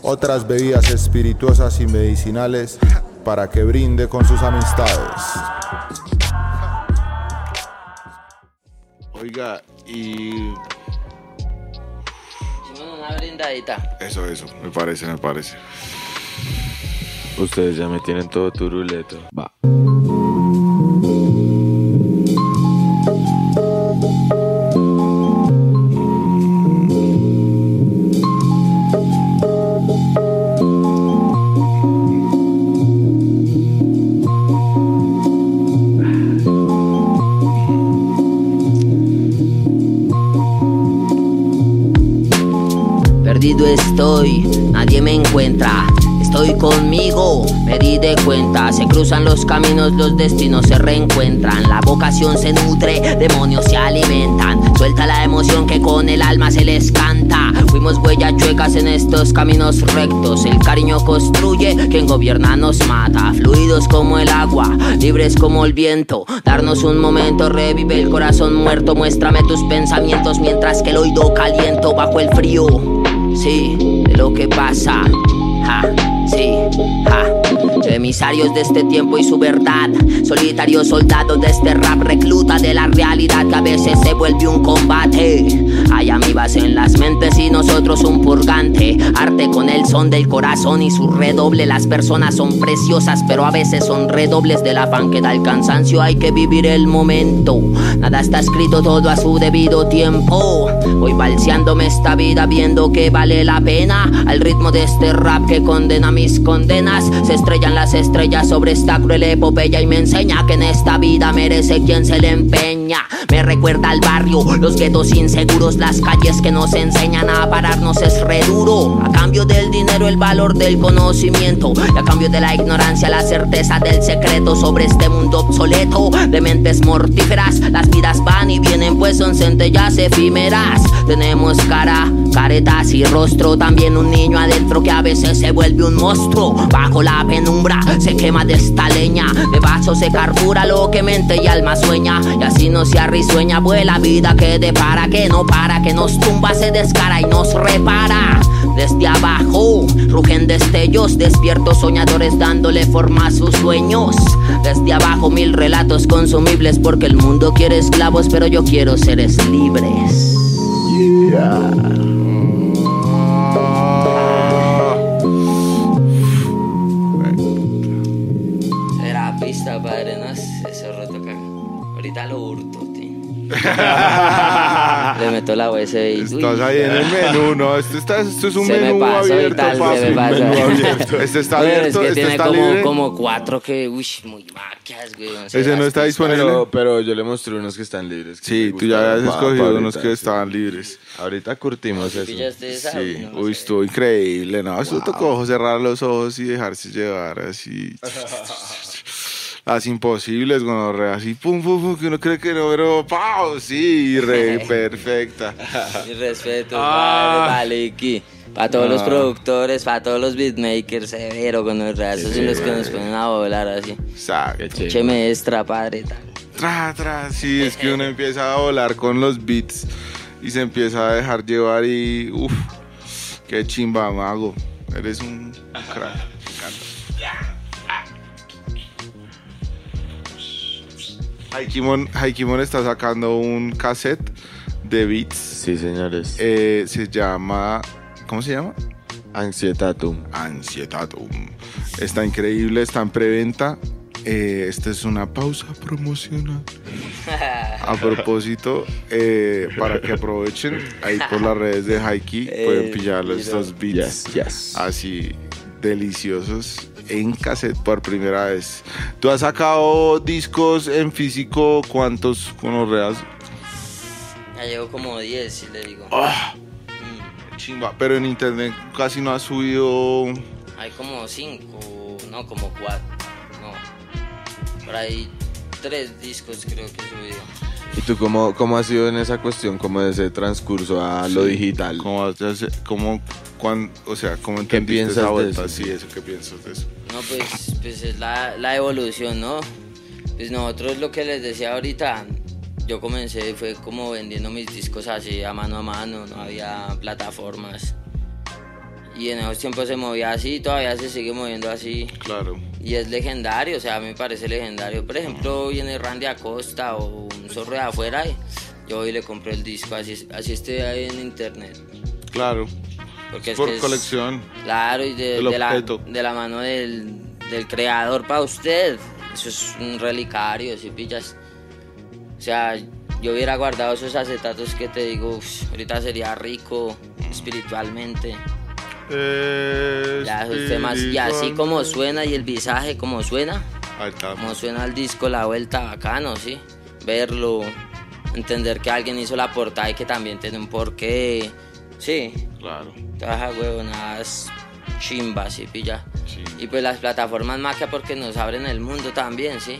otras bebidas espirituosas y medicinales para que brinde con sus amistades. Oiga, y una brindadita eso, eso, me parece, me parece. Ustedes ya me tienen todo turuleto. Va. Perdido estoy, nadie me encuentra. Estoy conmigo, me di de cuenta. Se cruzan los caminos, los destinos se reencuentran. La vocación se nutre, demonios se alimentan. Suelta la emoción que con el alma se les canta. Fuimos huellas chuecas en estos caminos rectos. El cariño construye, quien gobierna nos mata. Fluidos como el agua, libres como el viento. Darnos un momento, revive el corazón muerto. Muéstrame tus pensamientos mientras que el oído caliento bajo el frío. Sí, de lo que pasa. Ja, sí, ja. Emisarios de este tiempo y su verdad. Solitarios soldados de este rap recluta de la realidad que a veces se vuelve un combate. Hay amibas en las mentes y nosotros un purgante. Arte con el son del corazón y su redoble. Las personas son preciosas, pero a veces son redobles del afán que da el cansancio. Hay que vivir el momento. Nada está escrito, todo a su debido tiempo. Voy balseándome esta vida viendo que vale la pena. Al ritmo de este rap que condena mis condenas. Se estrellan las estrellas sobre esta cruel epopeya y me enseña que en esta vida merece quien se le empeña. Me recuerda al barrio, los guetos inseguros, las calles que nos enseñan a pararnos es re duro. A cambio del dinero, el valor del conocimiento. Y a cambio de la ignorancia, la certeza del secreto sobre este mundo obsoleto. De mentes mortíferas, las vidas van y vienen, pues son centellas efímeras. Tenemos cara, caretas y rostro. También un niño adentro que a veces se vuelve un monstruo. Bajo la penumbra se quema de esta leña. De vaso se carbura lo que mente y alma sueña. Y así no se arrisueña, vuela vida que depara, que no para, que nos tumba, se descara y nos repara. Desde abajo rugen destellos, despiertos soñadores dándole forma a sus sueños. Desde abajo mil relatos consumibles porque el mundo quiere esclavos, pero yo quiero seres libres. Era Le meto la USB y Estás ahí en el menú, no, esto, está, esto es un Se me menú y abierto, tal, papi, se me menú abierto. Este está Bueno, abierto, es que este tiene está como, libre. como cuatro que, uy, muy maquias, güey. no sé, Ese no está disponible. Pero, pero yo le mostré unos que están libres. que Sí, me tú ya pa- escogido unos que sí. estaban libres. Ahorita curtimos eso. Sí, Uy, no uy, sé. estuvo increíble, ¿no? Eso tocó cerrar los ojos y dejarse llevar así. Las imposibles, gonorrea, así, pum, pum, pum, que uno cree que no, pero, ¡pau! Sí, re perfecta. Mi respeto, Ah. vale, Valiki. Para todos los Ah. productores, para todos los beatmakers, severo con los esos son los que nos ponen a volar así. Exacto. Qué Che maestra, padre. tal. Tra, tra, sí, es que uno empieza a volar con los beats y se empieza a dejar llevar y, uff, qué chimba, mago. Eres un crack. Haikimon, Haikimon está sacando un cassette de beats. Sí, señores. Eh, se llama, ¿cómo se llama? Ansietatum. Ansietatum. Está increíble, está en preventa. Eh, esta es una pausa promocional. A propósito, eh, para que aprovechen, ahí por las redes de Haiki pueden Eh, pillar estos beats Yes, yes. así deliciosos en cassette por primera vez. ¿Tú has sacado discos en físico? ¿Cuántos conorreas? Ya llevo como 10, si le digo. ¡Ah! Mm, Chimba, pero en internet casi no has subido. Hay como 5, no, como 4. No. Por ahí 3 discos creo que he subido. ¿Y tú cómo, cómo has sido en esa cuestión, como de ese transcurso a lo Sí. digital? ¿Cómo, cómo, cuán- o sea, ¿cómo ¿Qué piensas esa de eso? Sí, eso, ¿qué piensas de eso? No, pues, pues es la, la evolución, ¿no? Pues nosotros lo que les decía ahorita, yo comencé fue como vendiendo mis discos así a mano a mano, no había plataformas. Y en esos tiempos se movía así, todavía se sigue moviendo así. Claro. Y es legendario, o sea, a mí me parece legendario. Por ejemplo, viene Randy Acosta o un zorro de afuera y yo voy y le compro el disco, así, así esté ahí en internet. Claro. Porque es Por es- colección. Claro, y de, de la, de la mano del, del creador para usted. Eso es un relicario, si pillas. O sea, yo hubiera guardado esos acetatos que te digo, uf, ahorita sería rico espiritualmente. Ya esos temas, y así como suena y el visaje como suena, Ahí está. como suena el disco, la vuelta, bacano, ¿sí? Verlo, entender que alguien hizo la portada y que también tiene un porqué, sí. Claro. Esas huevonadas chimbas, ¿sí? Pilla. Sí. Y pues las plataformas magia porque nos abren el mundo también, ¿sí?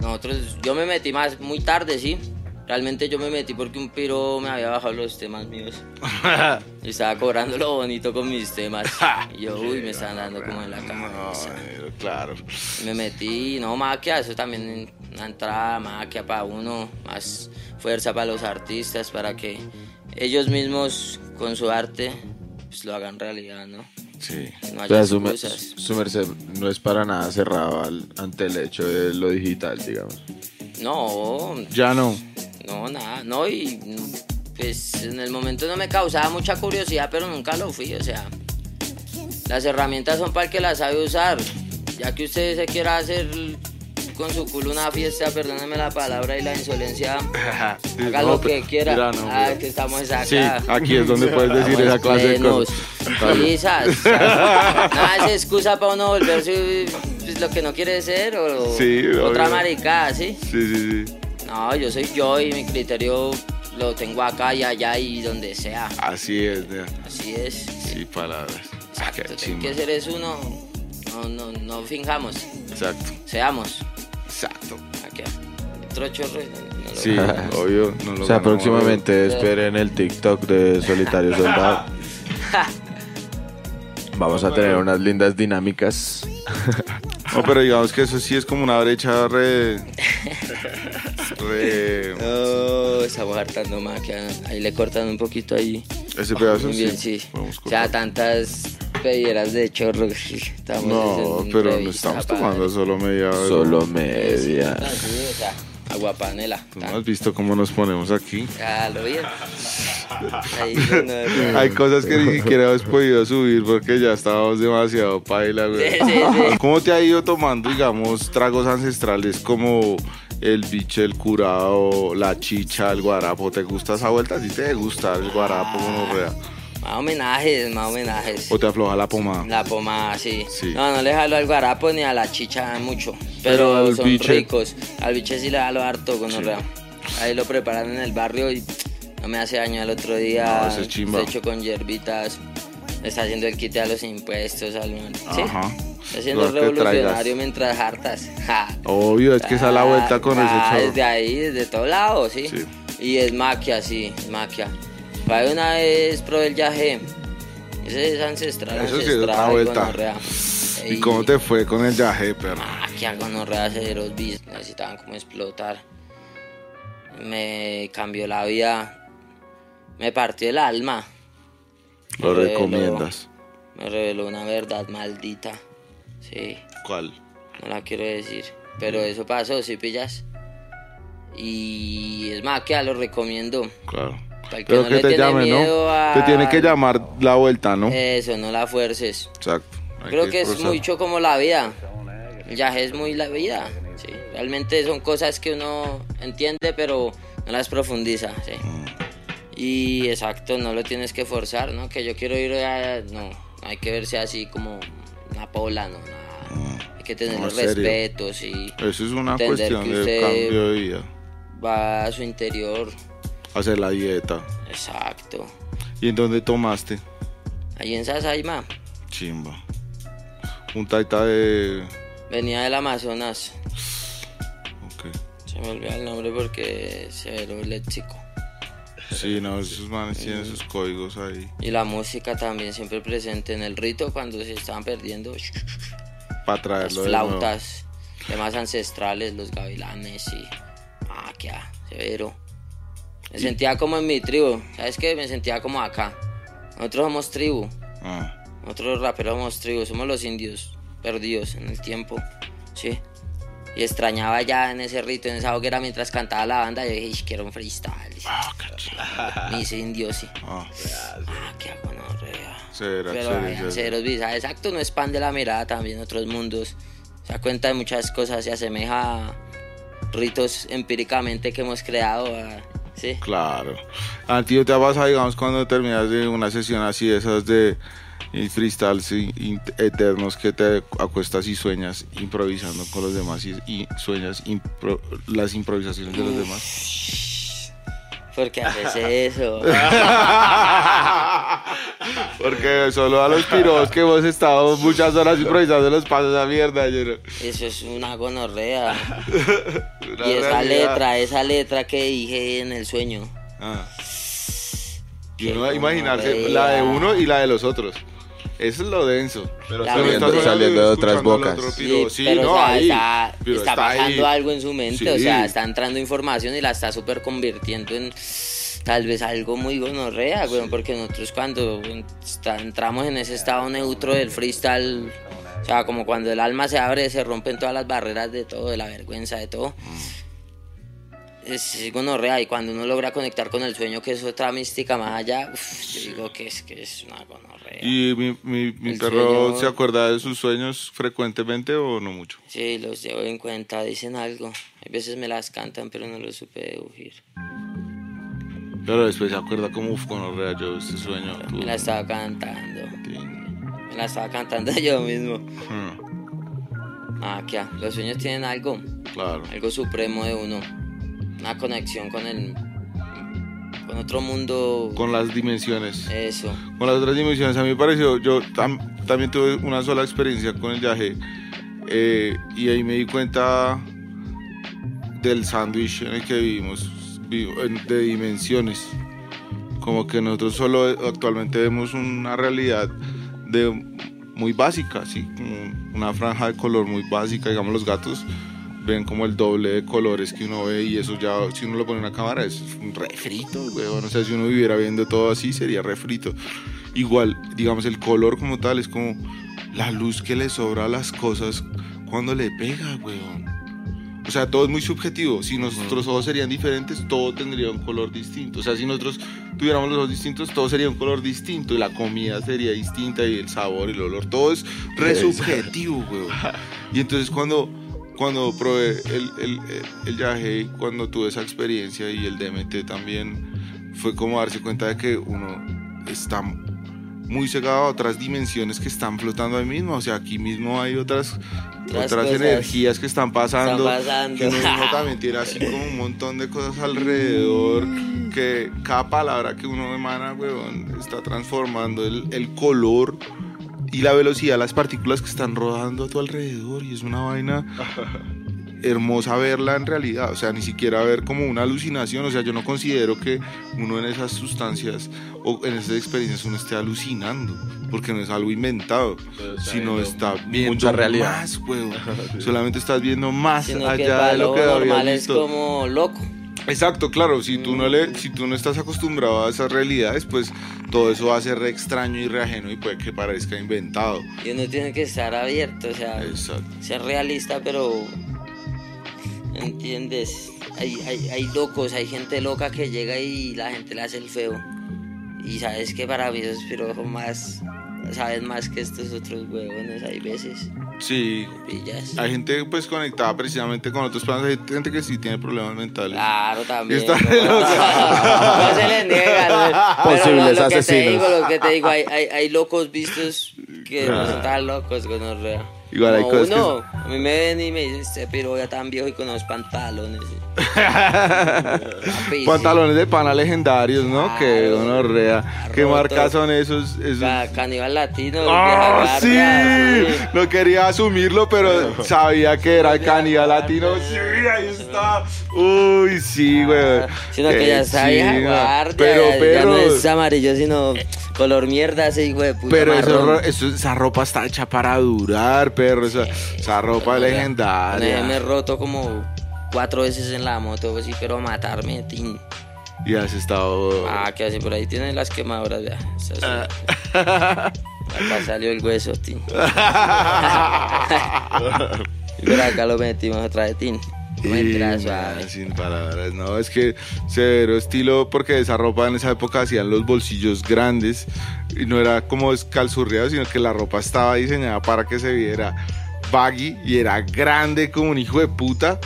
Nosotros, yo me metí más muy tarde, ¿sí? Realmente yo me metí porque un piro me había bajado los temas míos. y estaba cobrando lo bonito con mis temas. y yo, uy, me estaban dando como en la No, cabeza. eh, claro. Me metí, no, maquia, eso también una entrada, maquia para uno, más fuerza para los artistas, para que ellos mismos con su arte pues, lo hagan realidad, ¿no? Sí. No O sea, su merced no es para nada cerrado al- ante el hecho de lo digital, digamos. No, Ya no. No, nada, no, y pues en el momento no me causaba mucha curiosidad, pero nunca lo fui, o sea, las herramientas son para el que las sabe usar, ya que usted se quiera hacer con su culo una fiesta, perdóneme la palabra y la insolencia, haga No, lo que quiera, mira, no, ah, que estamos acá. Sí, aquí es donde puedes decir esa clase de cosas. Nada es excusa para uno volverse pues, lo que no quiere ser o Sí, otra obvio. maricada, ¿sí? Sí, sí, sí. No, yo soy yo y mi criterio lo tengo acá y allá y donde sea. Así es, nea. Así es. Sí, palabras. Ah, qué Exacto. Que ser es uno. No, no, no finjamos. Exacto. Seamos. Exacto. Aquí. Otro chorro. no- no Sí, obvio. No lo O sea, ganamos, próximamente esperen el TikTok de Solitario Soldado. Vamos a tener unas lindas dinámicas. No, pero digamos que eso sí es como una brecha re. re. No, estamos hartando maquia. Ahí le cortan un poquito ahí. Ese pedazo Muy bien, sí. podemos O sea, tantas pedieras de chorro. que Estamos No, pero no estamos tomando solo media hora. Solo media. Sí, o sea, agua panela. ¿Tú no has visto cómo nos ponemos aquí? Ya lo bien. Ahí no, no, no. Hay cosas que ni siquiera hemos podido subir porque ya estábamos demasiado paila, güey. Sí, sí, sí. ¿Cómo te ha ido tomando, digamos, tragos ancestrales como el biche, el curado, la chicha, el guarapo? ¿Te gusta esa vuelta? ¿Sí te gusta el guarapo, gonorrea? Más homenajes, más homenajes. ¿O te afloja la pomada? La pomada, sí. Sí. No, no le jalo al guarapo ni a la chicha mucho. Pero, Pero son biche- ricos. Al biche sí le jalo harto con Ahí lo preparan en el barrio y no me hace daño el otro día. No, es chimba. Está hecho con hierbitas. Está haciendo el quite a los impuestos. Al... ¿Sí? Ajá. Está que revolucionario mientras hartas. Ja. Obvio, es que esa es la vuelta con Ah, ese Desde chorro. ahí, desde todo lado, ¿sí? Sí. Y es maquia, sí, es maquia. Ahí una vez probé el yaje. Ese es ancestral, Eso sí es otra vuelta. ¿Y cómo te fue con el yaje, perro? Maquia, gonorrea, ceros bis. Necesitaban como explotar. Me cambió la vida. Me partió el alma. Lo Me reveló- recomiendas. Me reveló una verdad maldita. Sí. ¿Cuál? No la quiero decir. Pero eso pasó, ¿sí pillas? Y es más que lo recomiendo. Claro. Para que Pero no que le te tiene llame, miedo ¿no? a- Te tiene que llamar la vuelta, ¿no? Eso, no la fuerces. Exacto. Hay Creo que es mucho como la vida. El viaje es muy la vida. Sí. Realmente son cosas que uno entiende, pero no las profundiza. Sí. Mm. Y exacto, no lo tienes que forzar, ¿no? Que yo quiero ir a... No, hay que verse así como una pola, ¿no? Nada. Hay que tener Mm. No, respetos y Eso es una entender cuestión que de usted- cambio de vida. va a su interior. Hacer la dieta. Exacto. ¿Y en dónde tomaste? Allí en Sasaima, Chimba. Un taita de... venía del Amazonas. Ok. Se me olvidó el nombre porque es severo léxico. Sí, no, esos manes tienen sus códigos ahí. Y la música también siempre presente en el rito cuando se estaban perdiendo Para las traerlo nuevo. flautas, temas ancestrales, los gavilanes y maquia, severo. Me sentía como en mi tribu, ¿sabes qué? Me sentía como acá. Nosotros somos tribu, Ah, nosotros los raperos somos tribu, somos los indios perdidos en el tiempo, ¿sí? Y extrañaba ya en ese rito, en esa hoguera mientras cantaba la banda, yo dije, "Ish, quiero un freestyle. Mis indios, sí. ah, Ah, qué gonorrea. Será, Pero será. ceros visa, exacto, no expande la mirada también otros mundos. Se da cuenta de muchas cosas, se asemeja a ritos empíricamente que hemos creado. a- ¿sí? Claro. A ti te ha pasado, digamos, cuando terminas de una sesión así, esas de freestyles eternos que te acuestas y sueñas improvisando con los demás y, y sueñas impro- las improvisaciones de los demás. ¿Por qué haces eso? Porque solo a los piros que hemos estado muchas horas improvisando los pasos a mierda. Yo no- Eso es una gonorrea. Una y esa realidad. letra, esa letra que dije en el sueño. Ah. Y Qué uno va a imaginarse la de uno y la de los otros. Eso es lo denso. Pero saliendo, saliendo de otras bocas. otro Sí, piro. Sí, pero no, o sea, ahí. está, Pero está está pasando ahí. algo en su mente, o sea, está entrando información y la está súper convirtiendo en tal vez algo muy gonorrea, güey, porque nosotros cuando está- entramos en ese estado neutro del freestyle, o sea, como cuando el alma se abre, se rompen todas las barreras de todo, de la vergüenza, de todo. Es gonorrea y cuando uno logra conectar con el sueño, que es otra mística más allá, uf, yo digo que es, que es una gonorrea. ¿Y mi, mi, mi perro sueño- se acuerda de sus sueños frecuentemente o no mucho? Sí, los llevo en cuenta, dicen algo. Hay veces me las cantan, pero no lo supe deducir. Pero después se acuerda como, uff, con yo este sueño. Me tuve la estaba cantando. Me la estaba cantando yo mismo. Hmm, Ah, ¿qué? Los sueños tienen algo, Claro. algo supremo de uno. Una conexión con el. con otro mundo. Con las dimensiones. Eso. Con las otras dimensiones. A mí me pareció, yo tam- también tuve una sola experiencia con el viaje. eh, y ahí me di cuenta del sándwich en el que vivimos, de dimensiones. Como que nosotros solo actualmente vemos una realidad de muy básica, como una franja de color muy básica, digamos los gatos ven como el doble de colores que uno ve y eso ya si uno lo pone en una cámara es un refrito, weón, o sea, si uno viviera viendo todo así sería refrito. Igual, digamos el color como tal es como la luz que le sobra a las cosas cuando le pega, weón. O sea, todo es muy subjetivo. Si nuestros ojos serían diferentes, todo tendría un color distinto. O sea, si nosotros tuviéramos los ojos distintos, todo sería un color distinto. Y la comida sería distinta y el sabor el olor. Todo es re subjetivo, weón. Y entonces cuando, cuando probé el, el, el, viaje, cuando tuve esa experiencia y el DMT también, fue como darse cuenta de que uno está muy cegado a otras dimensiones que están flotando ahí mismo. O sea, aquí mismo hay otras, Otras energías que están pasando. Están pasando. Que uno, uno también tiene así como un montón de cosas alrededor. Que cada palabra que uno emana, weón, está transformando el, el color y la velocidad de las partículas que están rodando a tu alrededor y es una vaina hermosa verla en realidad, o sea, ni siquiera ver como una alucinación, o sea, yo no considero que uno en esas sustancias o en esas experiencias uno esté alucinando, porque no es algo inventado, está sino está viendo realidad. más, weón. Solamente estás viendo más Sino que el allá de lo que normal es visto. como loco. Exacto, claro, si tú no le, si tú no estás acostumbrado a esas realidades, pues todo eso va a ser re extraño y re ajeno y puede que parezca inventado. Y uno tiene que estar abierto, o sea, Exacto. ser realista, pero. ¿Entiendes? Hay, hay, hay locos, hay gente loca que llega y la gente le hace el feo. Y sabes que para mí esos pirojos más. Saben más que estos otros huevones, hay veces. Sí, Pillas. hay gente pues conectada precisamente con otros planos, hay gente que sí tiene problemas mentales. Claro, también. Está ¿no? no se les niega. ¿no? Pero Posibles lo, lo que te asesinos. digo, lo que te digo, hay, hay, hay locos vistos que no son tan locos, gonorrea. Igual hay cosas que- uno, a mí me ven y me dicen, este piro ya tan viejo y con los pantalones. Pantalones de pana legendarios, ¿no? Claro. que gonorrea. ¿Qué Roto. marcas son esos? esos? Ca- Caníbal latino, ¡Ah, vieja sí! No quería asumirlo, pero sabía que era el canibal latino. Sí, ahí está. Uy, sí, güey. Sino que Qué ya vieja chimba. guardia. Pero, ya pero. no es amarillo, sino color mierda, ese hijo de puta. Pero eso, esa ropa está hecha para durar, perro. Esa, esa ropa Una vez Me he legendaria. roto como cuatro veces en la moto, pues sí, pero matarme, tin. Y has estado. Ah, que así por ahí tienen las quemaduras, ya. Ah. Acá salió el hueso, tin. y por acá lo metimos otra vez, tin. Sin palabras, no, es que severo estilo porque esa ropa en esa época hacían los bolsillos grandes y no era como escalzurreado, sino que la ropa estaba diseñada para que se viera baggy y era grande como un hijo de puta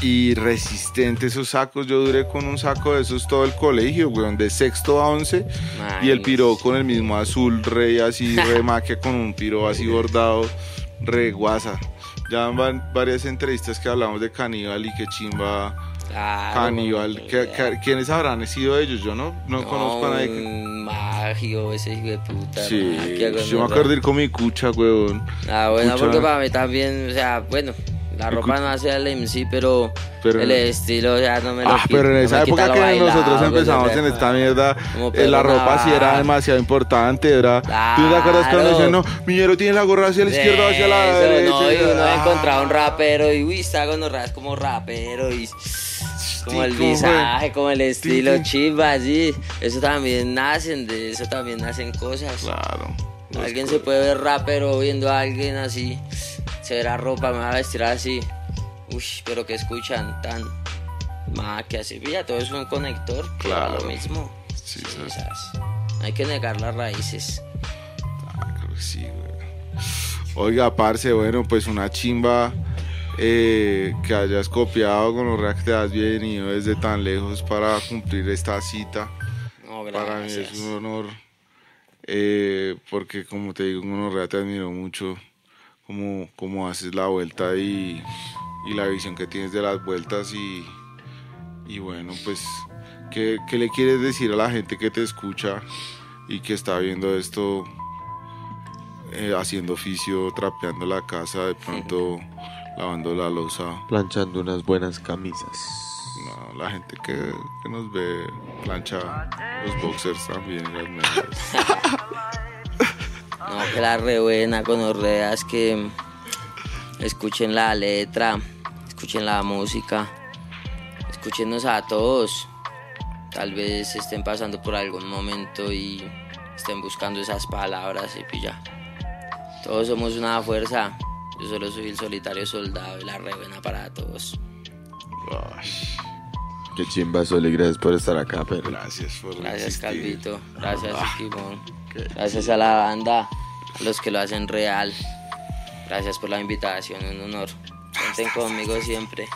y resistente esos sacos. Yo duré con un saco de esos todo el colegio, weón, de sexto a once y el piro con el mismo azul, rey así, re maquia con un piro así bordado, re guasa. Ya van varias entrevistas que hablamos de Caníbal y que chimba Claro, Caníbal. no, ¿Qué- ya. qué- ¿Quiénes habrán sido ellos? Yo no, no, conozco a nadie. que- magio, ese hijo de puta. Sí, yo me acuerdo de ir con mi cucha, weón. Ah, bueno, Cucha. porque para mí también, o sea, bueno, la ropa no hace el MC, pero, Pero- el estilo, sea, no me lo Ah, pero en esa época que bailado, nosotros empezamos gonorrea. en esta mierda, eh, la ropa sí era demasiado importante. Era, ¿Tú te acuerdas cuando decían, no, Miñero tiene la gorra hacia la izquierda, hacia la Eso, derecha? No, y uno Ah. encontraba un rapero y uy, está con los como rapero y como el visaje, como el estilo sí. chimba, así. Eso también nacen, de eso también nacen cosas. Claro. Alguien se puede ver rapero viendo a alguien así, se verá ropa, me va a vestir así. Uy, pero que escuchan tan más que así. Ya todo es un conector, que Claro. lo mismo. Sí, Sí, sabes. sabes. Hay que negar las raíces. Ah, creo que sí, güey. Oiga, parce, bueno, pues una chimba eh, que hayas copiado con los reacts que has venido desde tan lejos para cumplir esta cita. No, Para mí es un honor, eh, porque como te digo, con Honorrea te admiro mucho cómo, cómo haces la vuelta y, y la visión que tienes de las vueltas y, y bueno, pues, ¿qué, qué le quieres decir a la gente que te escucha y que está viendo esto, eh, haciendo oficio, trapeando la casa, de pronto lavando la losa? Planchando unas buenas camisas. No, la gente que, que nos ve plancha los boxers también las medias. No, que la re buena con orreas que escuchen la letra, escuchen la música, escúchenos a todos. Tal vez estén pasando por algún momento y estén buscando esas palabras y pilla. Todos somos una fuerza. Yo solo soy el solitario soldado y la re buena para todos. Qué chimba, Soli, gracias por estar acá, pero gracias por Gracias existir. Calvito, gracias qué gracias a la banda, a los que lo hacen real. Gracias por la invitación, un honor. Cuenten conmigo siempre.